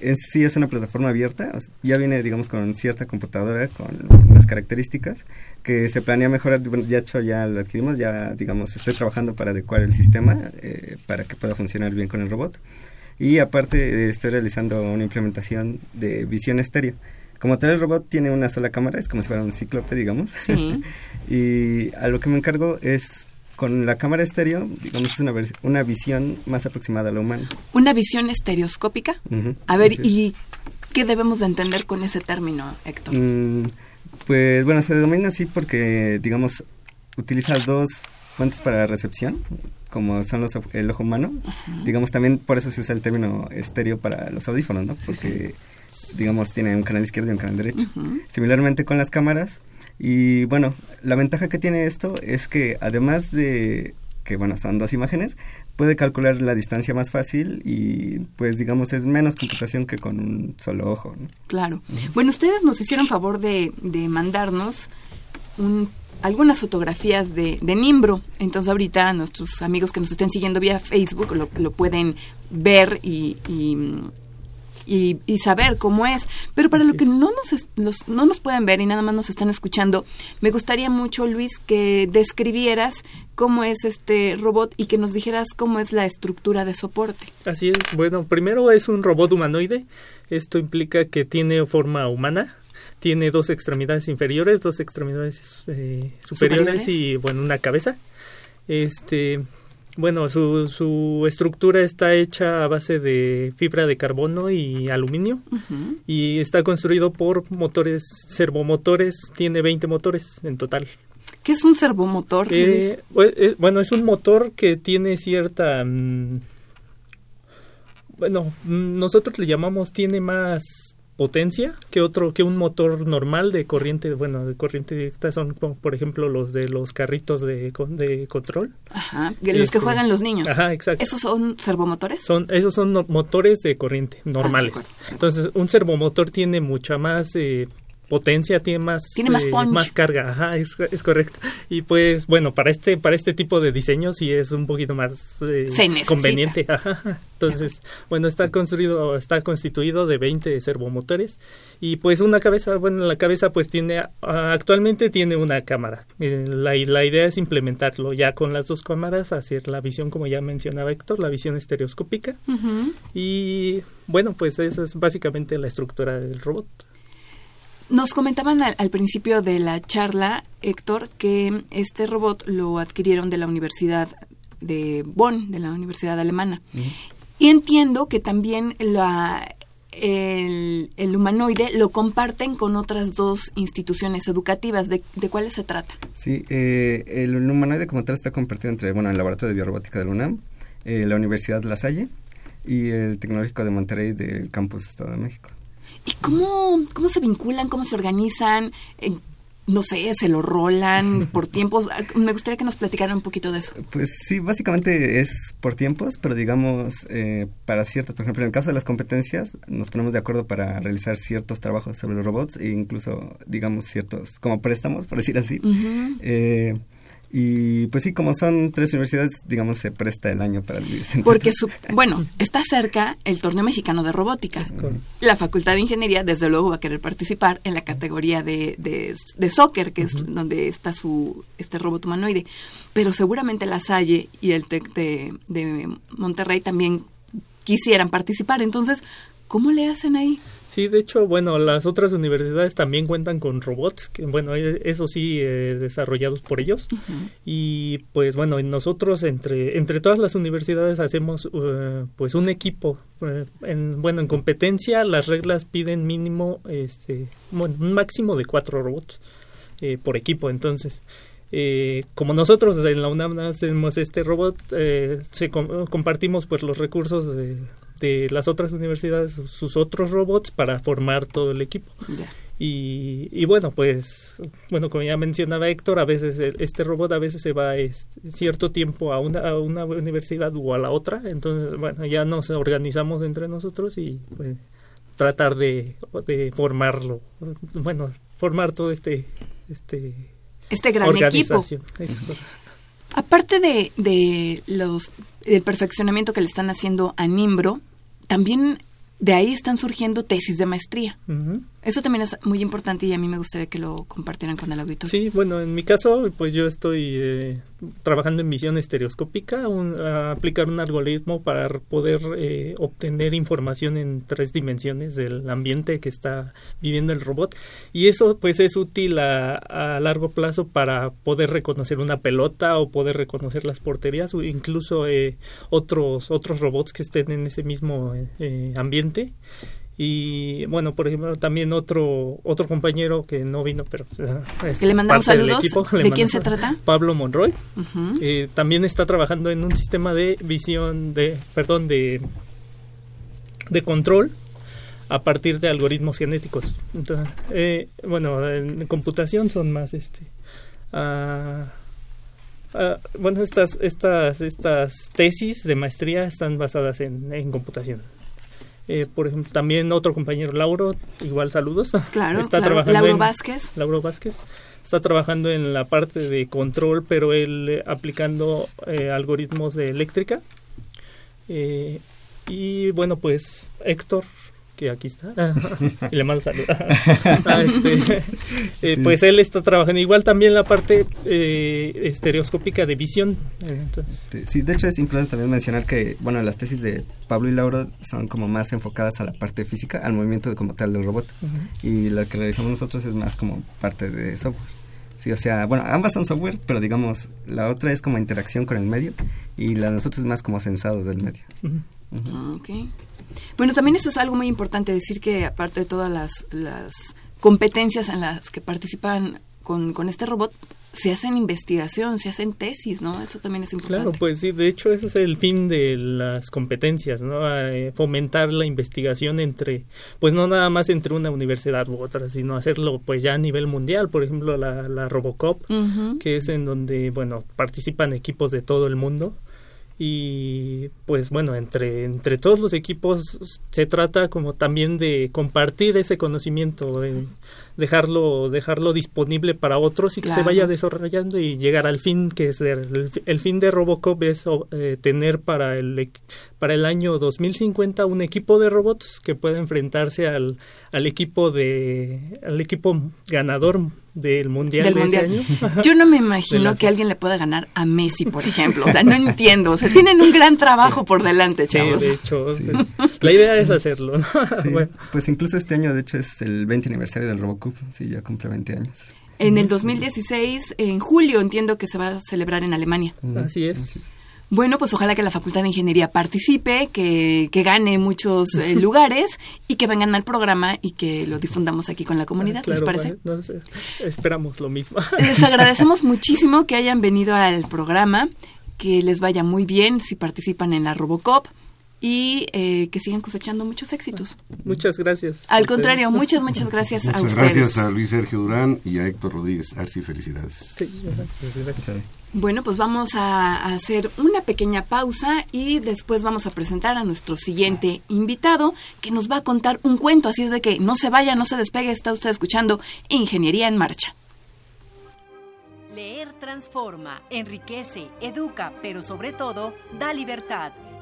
en sí es una plataforma abierta, o sea, ya viene digamos con cierta computadora, con unas características que se planea mejorar, bueno, ya hecho ya lo adquirimos, ya digamos estoy trabajando para adecuar el sistema eh, para que pueda funcionar bien con el robot. Y aparte eh, estoy realizando una implementación de visión estéreo. Como tal el robot tiene una sola cámara, es como si fuera un cíclope, digamos. Sí. y a lo que me encargo es con la cámara estéreo, digamos, es una, una visión más aproximada a la humana. ¿Una visión estereoscópica? Uh -huh, a ver, ¿y qué debemos de entender con ese término, Héctor? Mm, pues bueno, se denomina así porque, digamos, utiliza dos fuentes para recepción, como son los, el ojo humano. Digamos, también por eso se usa el término estéreo para los audífonos, ¿no? Porque, sí, sí. digamos, tiene un canal izquierdo y un canal derecho. Similarmente con las cámaras, y bueno, la ventaja que tiene esto es que además de que bueno, son dos imágenes, puede calcular la distancia más fácil y pues digamos es menos computación que con un solo ojo. ¿no? Claro. Bueno, ustedes nos hicieron favor de, de mandarnos un, algunas fotografías de, de, Nimbro. Entonces ahorita nuestros amigos que nos estén siguiendo vía Facebook lo, lo pueden ver y, y y, y, saber cómo es. Pero para lo que no nos, los, no nos pueden ver y nada más nos están escuchando, me gustaría mucho, Luis, que describieras cómo es este robot y que nos dijeras cómo es la estructura de soporte. Así es. Bueno, primero es un robot humanoide. Esto implica que tiene forma humana. Tiene dos extremidades inferiores, dos extremidades eh, superiores, superiores y, bueno, una cabeza. Este, bueno, su, su estructura está hecha a base de fibra de carbono y aluminio uh -huh. y está construido por motores, servomotores, tiene 20 motores en total. ¿Qué es un servomotor? Eh, eh, bueno, es un motor que tiene cierta... Mmm, bueno, nosotros le llamamos, tiene más potencia que otro que un motor normal de corriente bueno de corriente directa son por ejemplo los de los carritos de, de control. Ajá de los este, que juegan los niños. ajá exacto. Esos son servomotores son esos son no, motores de corriente normales. ah, entonces un servomotor tiene mucha más eh, potencia, tiene más tiene más, eh, más carga, ajá, es, es, correcto. Y pues bueno, para este para este tipo de diseño sí es un poquito más eh, conveniente. Ajá. Entonces, bueno, está construido está constituido de 20 servomotores y pues una cabeza, bueno, la cabeza pues tiene actualmente tiene una cámara. Eh, la, la idea es implementarlo ya con las dos cámaras, hacer la visión como ya mencionaba Héctor, la visión estereoscópica. Uh -huh. Y bueno, pues esa es básicamente la estructura del robot. Nos comentaban al, al, principio de la charla, Héctor, que este robot lo adquirieron de la Universidad de Bonn, de la Universidad Alemana. Uh -huh. Y entiendo que también la, el, el, humanoide lo comparten con otras dos instituciones educativas. ¿De, de cuáles se trata? Sí, eh, el humanoide como tal está compartido entre bueno, el Laboratorio de Biorrobótica de la UNAM, eh, la Universidad La Salle y el Tecnológico de Monterrey del Campus Estado de México. ¿Y cómo, cómo se vinculan, cómo se organizan? Eh, no sé, se lo rolan por tiempos. Me gustaría que nos platicaran un poquito de eso. Pues sí, básicamente es por tiempos, pero digamos, eh, para ciertas, por ejemplo, en el caso de las competencias, nos ponemos de acuerdo para realizar ciertos trabajos sobre los robots e incluso, digamos, ciertos, como préstamos, por decir así. Uh -huh. eh, y pues sí, como son tres universidades, digamos, se presta el año para vivir. Porque, su, bueno, está cerca el torneo mexicano de robótica. La Facultad de Ingeniería, desde luego, va a querer participar en la categoría de, de, de soccer, que uh -huh. es donde está su este robot humanoide. Pero seguramente la Salle y el TEC de, de Monterrey también quisieran participar. Entonces, ¿cómo le hacen ahí? Sí, de hecho, bueno, las otras universidades también cuentan con robots, que bueno, e, eso sí, eh, desarrollados por ellos. Y pues bueno, nosotros entre, entre todas las universidades hacemos eh, pues un equipo. Eh, en, bueno, en competencia las reglas piden mínimo, este, bueno, un máximo de cuatro robots por equipo. Entonces, eh, como nosotros en la UNAM hacemos este robot, eh, se compartimos pues los recursos de, de, las otras universidades, sus otros robots para formar todo el equipo. Y, y, bueno, pues, bueno, como ya mencionaba Héctor, a veces este robot a veces se va este, cierto tiempo a una, a una universidad o a la otra, entonces, bueno, ya nos organizamos entre nosotros y pues tratar de, de formarlo, bueno, formar todo este, este este gran equipo. Aparte de, de los el perfeccionamiento que le están haciendo a Nimbro, también de ahí están surgiendo tesis de maestría. Eso también es muy importante y a mí me gustaría que lo compartieran con el auditorio. Sí, bueno, en mi caso, pues yo estoy eh, trabajando en visión estereoscópica, a aplicar un algoritmo para poder eh, obtener información en tres dimensiones del ambiente que está viviendo el robot. Y eso, pues, es útil a, largo plazo para poder reconocer una pelota o poder reconocer las porterías o incluso eh, otros otros robots que estén en ese mismo ambiente y bueno por ejemplo también otro otro compañero que no vino pero es le mandamos saludos. de quién se trata Pablo Monroy. Eh, también está trabajando en un sistema de visión de perdón de de control a partir de algoritmos genéticos. Entonces eh, bueno en computación son más este uh, bueno estas estas estas tesis de maestría están basadas en, en computación eh, por ejemplo, también otro compañero, Lauro, igual saludos. Claro, está Trabajando Lauro Vázquez. Lauro Vázquez. Está trabajando en la parte de control, pero él eh, aplicando eh, algoritmos de eléctrica. y bueno, pues Héctor que aquí está, y le mando saludos. Ah, este, eh, pues él está trabajando igual también la parte eh, estereoscópica de visión. Sí, de hecho es importante también mencionar que, bueno, las tesis de Pablo y Lauro son como más enfocadas a la parte física, al movimiento como tal del robot, y la que realizamos nosotros es más como parte de software. Sí, o sea, bueno, ambas son software, pero digamos, la otra es como interacción con el medio y la de nosotros es más como sensado del medio. Ah, bueno, también eso es algo muy importante, decir que aparte de todas las, las competencias en las que participan con, con este robot, se hacen investigación, se hacen tesis, ¿no? Eso también es importante. Claro, pues sí, de hecho ese es el fin de las competencias, ¿no? Eh, fomentar la investigación entre, pues no nada más entre una universidad u otra, sino hacerlo pues ya a nivel mundial, por ejemplo la, la Robocop, que es en donde, bueno, participan equipos de todo el mundo y pues bueno entre entre todos los equipos se trata como también de compartir ese conocimiento dejarlo dejarlo disponible para otros y que se vaya desarrollando y llegar al fin que es el, fin de Robocop es eh, tener para el para el año 2050 un equipo de robots que pueda enfrentarse al, al equipo de al equipo ganador del mundial, de Ese año. Yo no me imagino que alguien le pueda ganar a Messi, por ejemplo. O sea, no entiendo. O sea, tienen un gran trabajo por delante, chavos. Sí, de hecho, pues, la idea es hacerlo. ¿no? Pues incluso este año, de hecho, es el 20 aniversario del Robocop. Sí, ya cumple 20 años. En el 2016, en julio, entiendo que se va a celebrar en Alemania. Así es. Bueno, pues ojalá que la Facultad de Ingeniería participe, que, que gane muchos eh, lugares y que vengan al programa y que lo difundamos aquí con la comunidad. ¿Les parece? esperamos lo mismo. Les agradecemos muchísimo que hayan venido al programa, que les vaya muy bien si participan en la Robocop y eh, que sigan cosechando muchos éxitos. Muchas gracias. Al contrario, muchas, muchas gracias a ustedes. gracias a Luis Sergio Durán y a Héctor Rodríguez Arci, felicidades. Sí, gracias, gracias. Bueno, pues vamos a hacer una pequeña pausa y después vamos a presentar a nuestro siguiente invitado que nos va a contar un cuento, así es de que no se vaya, no se despegue, está usted escuchando Ingeniería en Marcha. Leer transforma, enriquece, educa, pero sobre todo da libertad.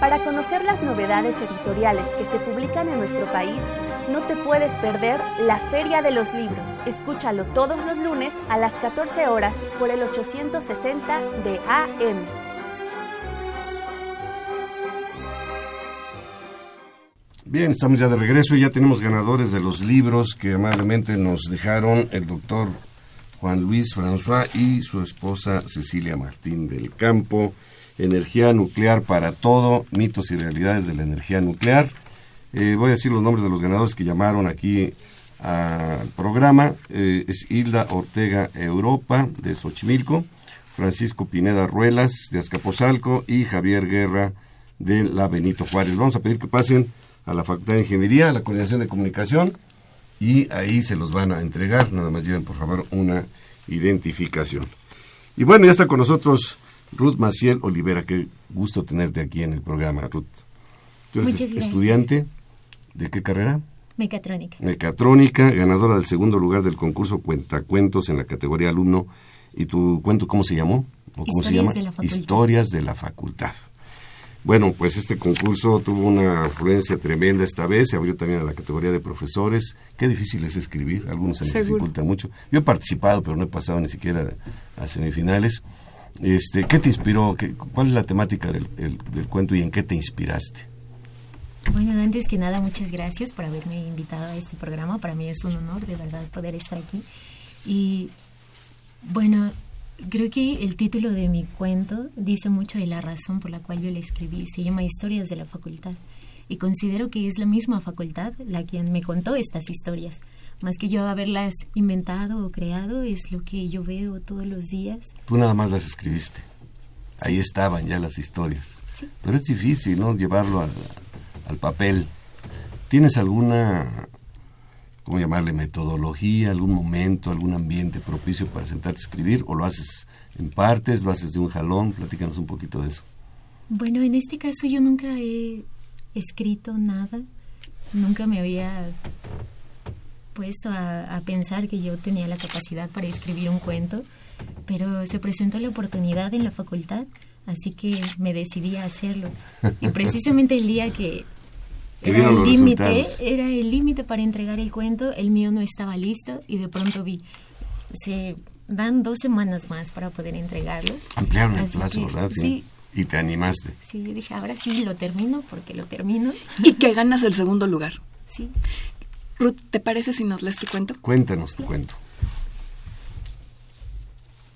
Para conocer las novedades editoriales que se publican en nuestro país, no te puedes perder la Feria de los Libros. Escúchalo todos los lunes a las 14 horas por el 860 de AM. Bien, estamos ya de regreso y ya tenemos ganadores de los libros que amablemente nos dejaron el doctor Juan Luis François y su esposa Cecilia Martín del Campo. Energía nuclear para todo, mitos y realidades de la energía nuclear. Eh, voy a decir los nombres de los ganadores que llamaron aquí al programa. Eh, es Hilda Ortega Europa de Xochimilco, Francisco Pineda Ruelas de Azcapotzalco y Javier Guerra de la Benito Juárez. Vamos a pedir que pasen a la Facultad de Ingeniería, a la Coordinación de Comunicación y ahí se los van a entregar. Nada más lleven por favor una identificación. Y bueno, ya está con nosotros Ruth Maciel Olivera. Qué gusto tenerte aquí en el programa, Ruth. Tú eres estudiante de qué carrera? Mecatrónica. Mecatrónica, ganadora del segundo lugar del concurso Cuentacuentos en la categoría alumno. ¿Y tu cuento cómo se llamó? ¿O cómo se llama? De la facultad. Historias de la facultad. Bueno, pues este concurso tuvo una afluencia tremenda esta vez, se abrió también a la categoría de profesores. Qué difícil es escribir, algunos se les dificulta mucho. Yo he participado, pero no he pasado ni siquiera a semifinales. Este, ¿Qué te inspiró? ¿Qué, ¿Cuál es la temática del, el- del cuento y en qué te inspiraste? Bueno, antes que nada, muchas gracias por haberme invitado a este programa. Para mí es un honor, de verdad, poder estar aquí. Y bueno, creo que el título de mi cuento dice mucho de la razón por la cual yo le escribí. Se llama Historias de la Facultad. Y considero que es la misma facultad la quien me contó estas historias. Más que yo haberlas inventado o creado, es lo que yo veo todos los días. Tú nada más las escribiste. Ahí estaban ya las historias. Sí. Pero es difícil, ¿no? Llevarlo al, al papel. ¿Tienes alguna, cómo llamarle, metodología, algún momento, algún ambiente propicio para sentarte a escribir? ¿O lo haces en partes, lo haces de un jalón? Platícanos un poquito de eso. Bueno, en este caso yo nunca he escrito nada, nunca me había puesto a, a pensar que yo tenía la capacidad para escribir un cuento, pero se presentó la oportunidad en la facultad, así que me decidí a hacerlo. Y precisamente el día que era el límite, era el límite para entregar el cuento, el mío no estaba listo y de pronto vi, se dan dos semanas más para poder entregarlo. Ampliaron el plazo, que, ¿verdad? sí, Y te animaste. Sí, yo dije, ahora sí lo termino porque lo termino. Y que ganas el segundo lugar. Sí. Ruth, ¿te parece si nos lees tu cuento? Cuéntanos tu cuento.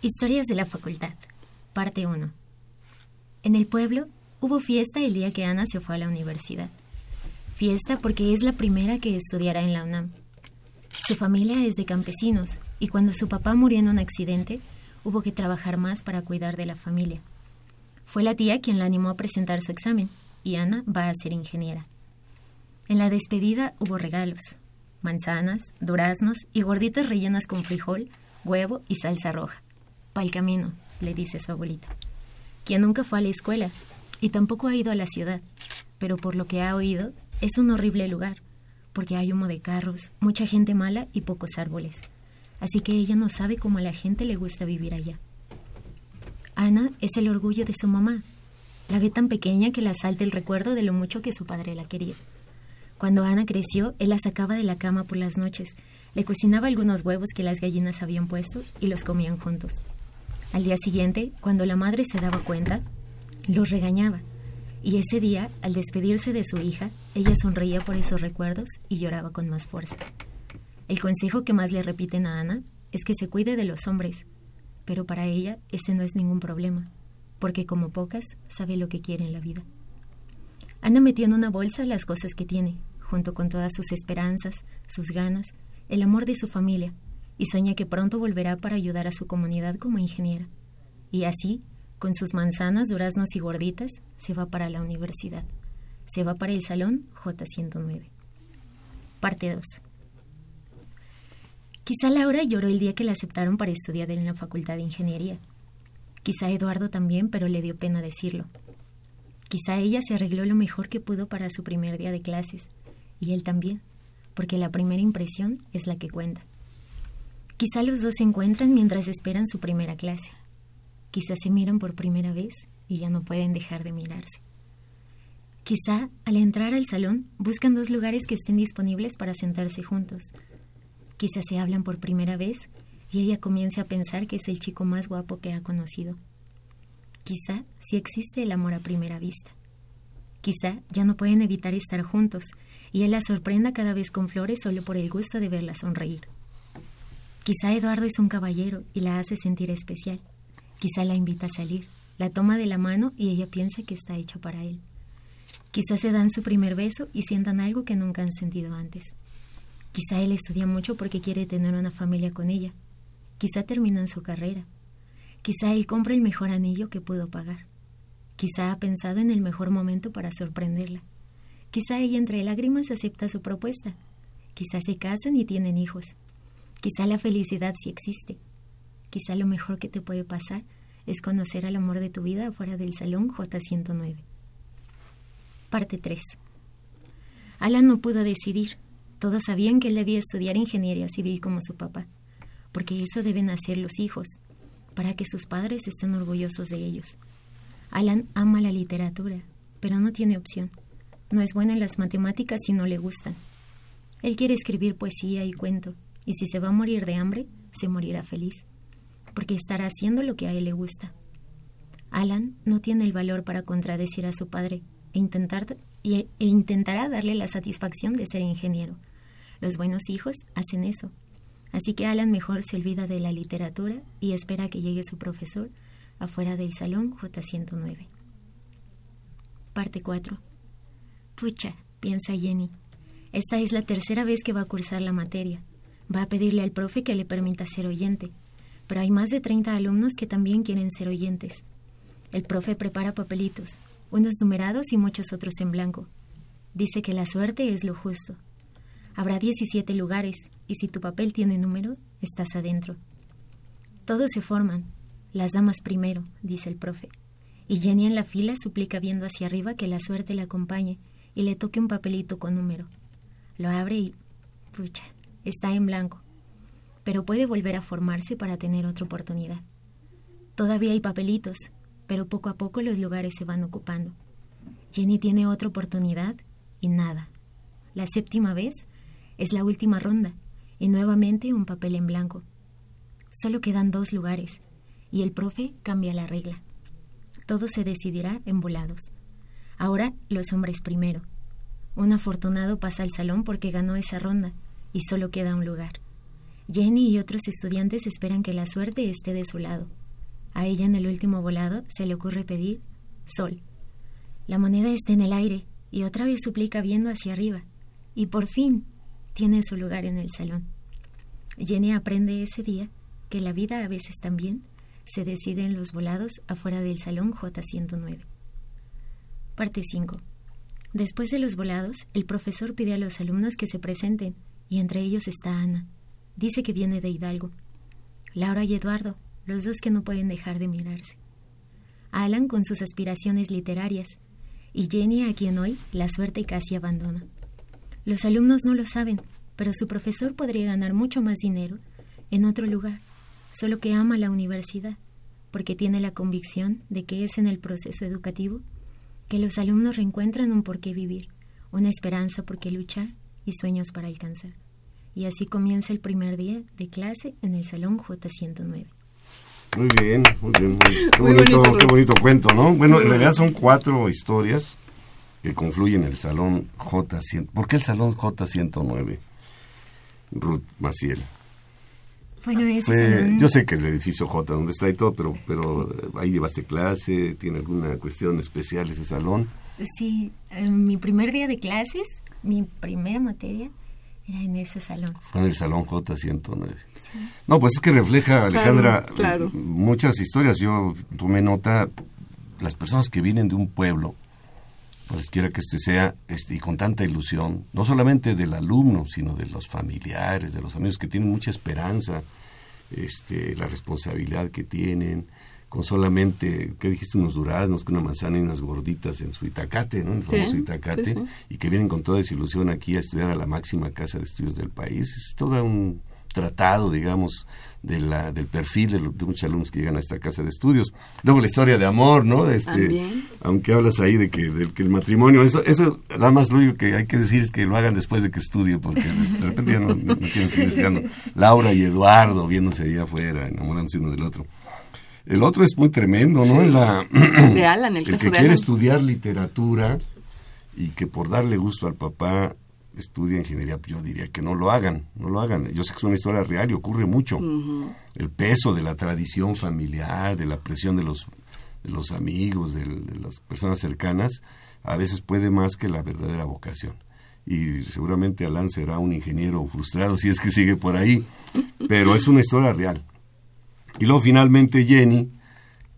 Historias de la facultad, parte 1. En el pueblo hubo fiesta el día que Ana se fue a la universidad. Fiesta porque es la primera que estudiará en la UNAM. Su familia es de campesinos y cuando su papá murió en un accidente, hubo que trabajar más para cuidar de la familia. Fue la tía quien la animó a presentar su examen y Ana va a ser ingeniera. En la despedida hubo regalos, manzanas, duraznos y gorditas rellenas con frijol, huevo y salsa roja. Pa'l camino, le dice su abuelita, quien nunca fue a la escuela y tampoco ha ido a la ciudad, pero por lo que ha oído, es un horrible lugar, porque hay humo de carros, mucha gente mala y pocos árboles. Así que ella no sabe cómo a la gente le gusta vivir allá. Ana es el orgullo de su mamá. La ve tan pequeña que la asalta el recuerdo de lo mucho que su padre la quería. Cuando Ana creció, él la sacaba de la cama por las noches, le cocinaba algunos huevos que las gallinas habían puesto y los comían juntos. Al día siguiente, cuando la madre se daba cuenta, los regañaba. Y ese día, al despedirse de su hija, ella sonreía por esos recuerdos y lloraba con más fuerza. El consejo que más le repiten a Ana es que se cuide de los hombres, pero para ella ese no es ningún problema, porque como pocas sabe lo que quiere en la vida. Ana metió en una bolsa las cosas que tiene, junto con todas sus esperanzas, sus ganas, el amor de su familia, y sueña que pronto volverá para ayudar a su comunidad como ingeniera. Y así, con sus manzanas, duraznos y gorditas, se va para la universidad. Se va para el salón J109. Parte 2. Quizá Laura lloró el día que la aceptaron para estudiar en la Facultad de Ingeniería. Quizá Eduardo también, pero le dio pena decirlo. Quizá ella se arregló lo mejor que pudo para su primer día de clases, y él también, porque la primera impresión es la que cuenta. Quizá los dos se encuentran mientras esperan su primera clase. Quizá se miran por primera vez y ya no pueden dejar de mirarse. Quizá al entrar al salón buscan dos lugares que estén disponibles para sentarse juntos. Quizá se hablan por primera vez y ella comience a pensar que es el chico más guapo que ha conocido. Quizá si existe el amor a primera vista. Quizá ya no pueden evitar estar juntos y él la sorprenda cada vez con flores solo por el gusto de verla sonreír. Quizá Eduardo es un caballero y la hace sentir especial. Quizá la invita a salir, la toma de la mano y ella piensa que está hecho para él. Quizá se dan su primer beso y sientan algo que nunca han sentido antes. Quizá él estudia mucho porque quiere tener una familia con ella. Quizá terminan su carrera. Quizá él compra el mejor anillo que pudo pagar. Quizá ha pensado en el mejor momento para sorprenderla. Quizá ella entre lágrimas acepta su propuesta. Quizá se casan y tienen hijos. Quizá la felicidad sí existe. Quizá lo mejor que te puede pasar es conocer al amor de tu vida fuera del salón J109. Parte 3. Alan no pudo decidir. Todos sabían que él debía estudiar ingeniería civil como su papá, porque eso deben hacer los hijos, para que sus padres estén orgullosos de ellos. Alan ama la literatura, pero no tiene opción. No es buena en las matemáticas y no le gustan. Él quiere escribir poesía y cuento, y si se va a morir de hambre, se morirá feliz, porque estará haciendo lo que a él le gusta. Alan no tiene el valor para contradecir a su padre e, intentar, e intentará darle la satisfacción de ser ingeniero. Los buenos hijos hacen eso. Así que Alan mejor se olvida de la literatura y espera que llegue su profesor afuera del salón J109. Parte 4. Pucha, piensa Jenny. Esta es la tercera vez que va a cursar la materia. Va a pedirle al profe que le permita ser oyente, pero hay más de 30 alumnos que también quieren ser oyentes. El profe prepara papelitos, unos numerados y muchos otros en blanco. Dice que la suerte es lo justo. Habrá 17 lugares y si tu papel tiene número, estás adentro. Todos se forman, las damas primero, dice el profe. Y Jenny en la fila suplica viendo hacia arriba que la suerte le acompañe y le toque un papelito con número. Lo abre y... pucha, está en blanco, pero puede volver a formarse para tener otra oportunidad. Todavía hay papelitos, pero poco a poco los lugares se van ocupando. Jenny tiene otra oportunidad y nada. La séptima vez es la última ronda y nuevamente un papel en blanco. Solo quedan dos lugares y el profe cambia la regla. Todo se decidirá en volados. Ahora los hombres primero. Un afortunado pasa al salón porque ganó esa ronda y solo queda un lugar. Jenny y otros estudiantes esperan que la suerte esté de su lado. A ella en el último volado se le ocurre pedir sol. La moneda está en el aire y otra vez suplica viendo hacia arriba. Y por fin tiene su lugar en el salón. Jenny aprende ese día que la vida a veces también se decide en los volados afuera del salón J109. Parte 5. Después de los volados, el profesor pide a los alumnos que se presenten y entre ellos está Ana. Dice que viene de Hidalgo. Laura y Eduardo, los dos que no pueden dejar de mirarse. Alan con sus aspiraciones literarias y Jenny a quien hoy la suerte casi abandona. Los alumnos no lo saben, pero su profesor podría ganar mucho más dinero en otro lugar, solo que ama la universidad, porque tiene la convicción de que es en el proceso educativo que los alumnos reencuentran un por qué vivir, una esperanza por qué luchar y sueños para alcanzar. Y así comienza el primer día de clase en el Salón J109. Muy bien, muy bien. qué, bonito, qué bonito cuento, ¿no? Bueno, en realidad son cuatro historias que confluyen en el Salón J100. ¿Por qué el Salón J109? Ruth Maciel. Bueno, ese salón... Yo sé que el edificio J, donde está y todo, pero, pero eh, ahí llevaste clase, ¿tiene alguna cuestión especial ese salón? Sí, en mi primer día de clases, mi primera materia era en ese salón. Fue en el salón J109. Sí. No, pues es que refleja, Alejandra, claro. muchas historias. Yo tomé nota, las personas que vienen de un pueblo, cualesquiera que este sea, este, y con tanta ilusión, no solamente del alumno, sino de los familiares, de los amigos que tienen mucha esperanza, este, la responsabilidad que tienen, con solamente, ¿qué dijiste? Unos duraznos, con una manzana y unas gorditas en su itacate, ¿no? En el famoso itacate, y que vienen con toda desilusión aquí a estudiar a la máxima casa de estudios del país. Es todo un tratado, digamos, de la, del perfil de, muchos alumnos que llegan a esta casa de estudios. Luego la historia de amor, ¿no? Este, aunque hablas ahí de que, que el matrimonio, eso, eso nada más lo único que hay que decir es que lo hagan después de que estudie, porque de repente ya no, quieren seguir estudiando. Laura y Eduardo viéndose allá afuera, enamorándose uno del otro. El otro es muy tremendo, ¿no? La, de Alan, el, el que quiere estudiar literatura y que por darle gusto al papá estudia ingeniería, yo diría que no lo hagan, no lo hagan. Yo sé que es una historia real y ocurre mucho. El peso de la tradición familiar, de la presión de los, de los amigos, de, las personas cercanas, a veces puede más que la verdadera vocación. Y seguramente Alan será un ingeniero frustrado si es que sigue por ahí, pero es una historia real. Y luego finalmente Jenny,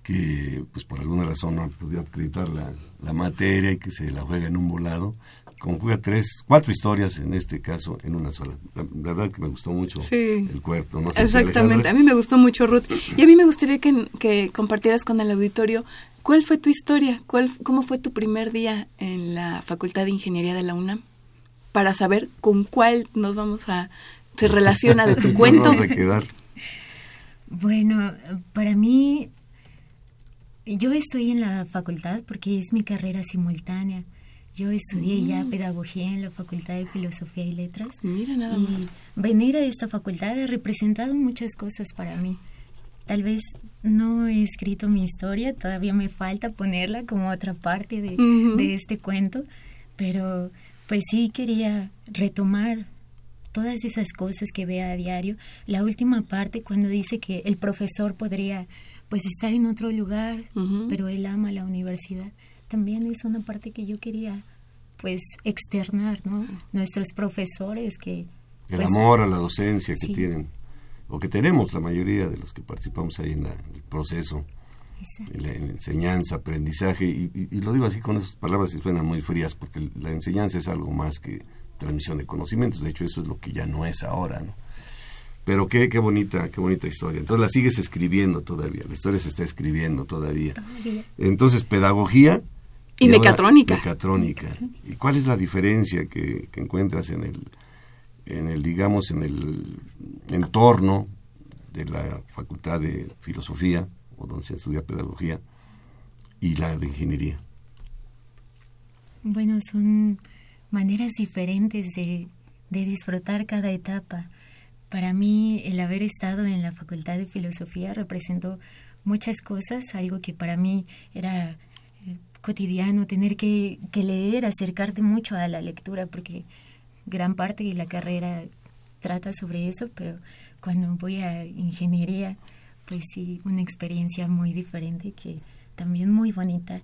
que pues por alguna razón no ha podido acreditar la, la materia y que se la juega en un volado, conjuga tres, cuatro historias en este caso en una sola. La, verdad que me gustó mucho el cuerpo. Exactamente, a mí me gustó mucho Ruth. Y a mí me gustaría que, compartieras con el auditorio cuál fue tu historia, cuál, cómo fue tu primer día en la Facultad de Ingeniería de la UNAM, para saber con cuál nos vamos a, se relaciona de tu cuento. vamos a quedar? Bueno, para mí, yo estoy en la facultad porque es mi carrera simultánea. Yo estudié ya mm. pedagogía en la Facultad de Filosofía y Letras. Mira nada y venir a esta facultad ha representado muchas cosas para mí. Tal vez no he escrito mi historia, todavía me falta ponerla como otra parte de, de este cuento, pero pues sí quería retomar todas esas cosas que ve a diario. La última parte cuando dice que el profesor podría pues estar en otro lugar, pero él ama la universidad también es una parte que yo quería pues externar, ¿no? Nuestros profesores que... El pues, amor a la docencia que tienen, o que tenemos la mayoría de los que participamos ahí en, el proceso, en la, enseñanza, aprendizaje, y, lo digo así con esas palabras que suenan muy frías, porque la enseñanza es algo más que transmisión de conocimientos, de hecho eso es lo que ya no es ahora, ¿no? Pero qué, qué bonita, qué bonita historia. Entonces la sigues escribiendo todavía, la historia se está escribiendo todavía. Entonces, pedagogía, y, mecatrónica. Mecatrónica. ¿Y cuál es la diferencia que, encuentras en el, en el, digamos, en el entorno de la Facultad de Filosofía, o donde se estudia pedagogía, y la de ingeniería? Bueno, son maneras diferentes de, de disfrutar cada etapa. Para mí, el haber estado en la Facultad de Filosofía representó muchas cosas, algo que para mí era cotidiano, tener que, leer, acercarte mucho a la lectura, porque gran parte de la carrera trata sobre eso, pero cuando voy a ingeniería, pues sí, una experiencia muy diferente que también muy bonita.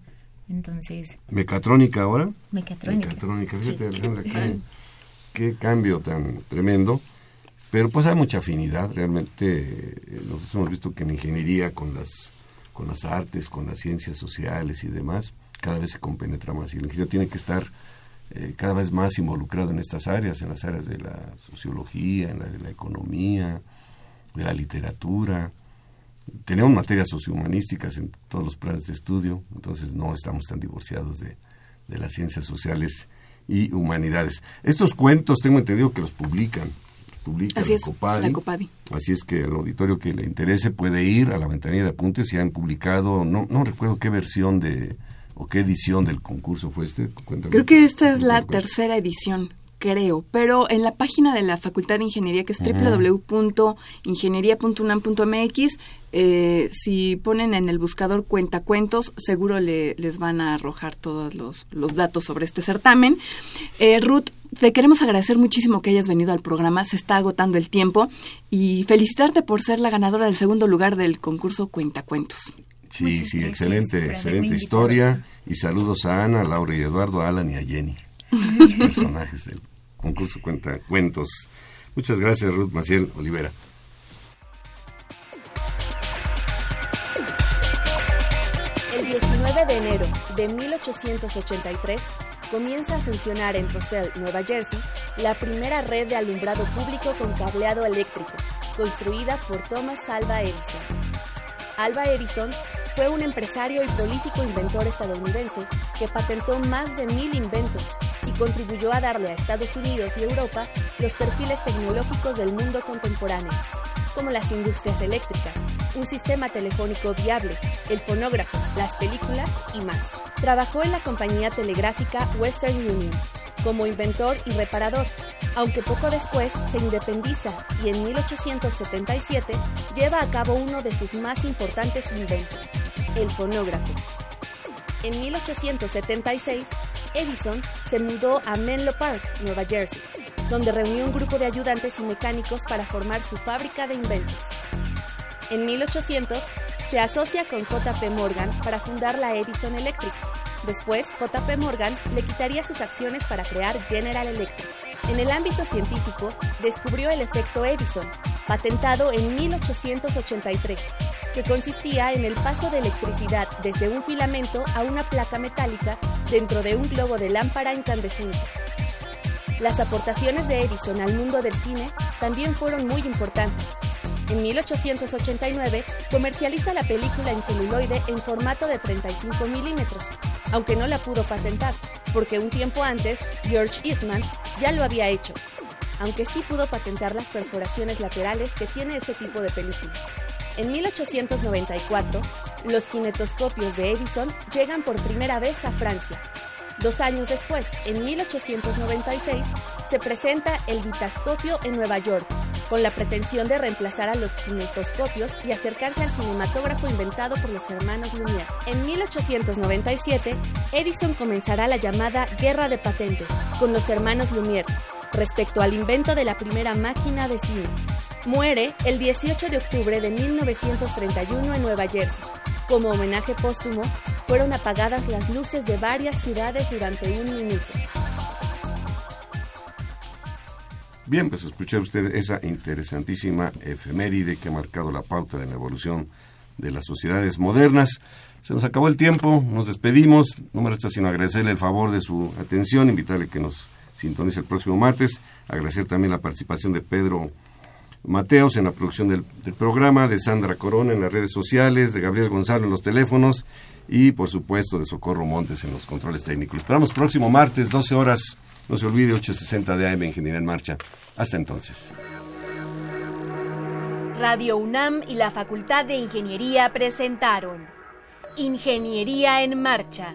Entonces. ¿Mecatrónica ahora? Mecatrónica. Mecatrónica, fíjate, qué, cambio tan tremendo. Pero pues hay mucha afinidad, realmente eh, nosotros hemos visto que en ingeniería con las, con las artes, con las ciencias sociales y demás, cada vez se compenetra más y el ingeniero tiene que estar eh, cada vez más involucrado en estas áreas, en las áreas de la sociología, en la de la economía, de la literatura. Tenemos materias sociohumanísticas en todos los planes de estudio, entonces no estamos tan divorciados de, de las ciencias sociales y humanidades. Estos cuentos tengo entendido que los publican, publica Así la, Copadi. Así es que el auditorio que le interese puede ir a la ventanilla de apuntes y han publicado, no, no recuerdo qué versión de, ¿O qué edición del concurso fue este? Creo que esta es la tercera edición, creo, pero en la página de la Facultad de Ingeniería, que es www.ingeniería.unam.mx, eh, si ponen en el buscador cuentacuentos, seguro le, les van a arrojar todos los, los datos sobre este certamen. Eh, Ruth, te queremos agradecer muchísimo que hayas venido al programa, se está agotando el tiempo y felicitarte por ser la ganadora del segundo lugar del concurso Cuentacuentos. Sí, sí, excelente, excelente historia. Y saludos a Ana, Laura y Eduardo, a Alan y a Jenny, los personajes del concurso Cuenta Cuentos. Muchas gracias, Ruth Maciel Olivera. El 19 de enero de 1883 comienza a funcionar en Roselle, Nueva Jersey, la primera red de alumbrado público con cableado eléctrico, construida por Thomas Alva Edison. Alva Edison fue un empresario y prolífico inventor estadounidense que patentó más de mil inventos y contribuyó a darle a Estados Unidos y Europa los perfiles tecnológicos del mundo contemporáneo, como las industrias eléctricas, un sistema telefónico viable, el fonógrafo, las películas y más. Trabajó en la compañía telegráfica Western Union como inventor y reparador, aunque poco después se independiza y en 1877 lleva a cabo uno de sus más importantes inventos, el fonógrafo. En 1876, Edison se mudó a Menlo Park, Nueva Jersey, donde reunió un grupo de ayudantes y mecánicos para formar su fábrica de inventos. En 1800, se asocia con JP Morgan para fundar la Edison Electric. Después, JP Morgan le quitaría sus acciones para crear General Electric. En el ámbito científico, descubrió el efecto Edison, patentado en 1883, que consistía en el paso de electricidad desde un filamento a una placa metálica dentro de un globo de lámpara incandescente. Las aportaciones de Edison al mundo del cine también fueron muy importantes. En 1889 comercializa la película en celuloide en formato de 35 milímetros, aunque no la pudo patentar, porque un tiempo antes George Eastman ya lo había hecho, aunque sí pudo patentar las perforaciones laterales que tiene ese tipo de película. En 1894, los kinetoscopios de Edison llegan por primera vez a Francia. Dos años después, en 1896, se presenta el vitascopio en Nueva York, con la pretensión de reemplazar a los kinetoscopios y acercarse al cinematógrafo inventado por los hermanos Lumière. En 1897, Edison comenzará la llamada Guerra de Patentes con los hermanos Lumière respecto al invento de la primera máquina de cine. Muere el 18 de octubre de 1931 en Nueva Jersey. Como homenaje póstumo, fueron apagadas las luces de varias ciudades durante un minuto. Bien, pues escuché usted esa interesantísima efeméride que ha marcado la pauta de la evolución de las sociedades modernas. Se nos acabó el tiempo, nos despedimos. No me resta sino agradecerle el favor de su atención, invitarle que nos sintonice el próximo martes. Agradecer también la participación de Pedro Mateos en la producción del, programa, de Sandra Corona en las redes sociales, de Gabriel Gonzalo en los teléfonos y, por supuesto, de Socorro Montes en los controles técnicos. Esperamos próximo martes, 12 horas. No se olvide, 860 de AM Ingeniería en Marcha. Hasta entonces. Radio UNAM y la Facultad de Ingeniería presentaron Ingeniería en Marcha.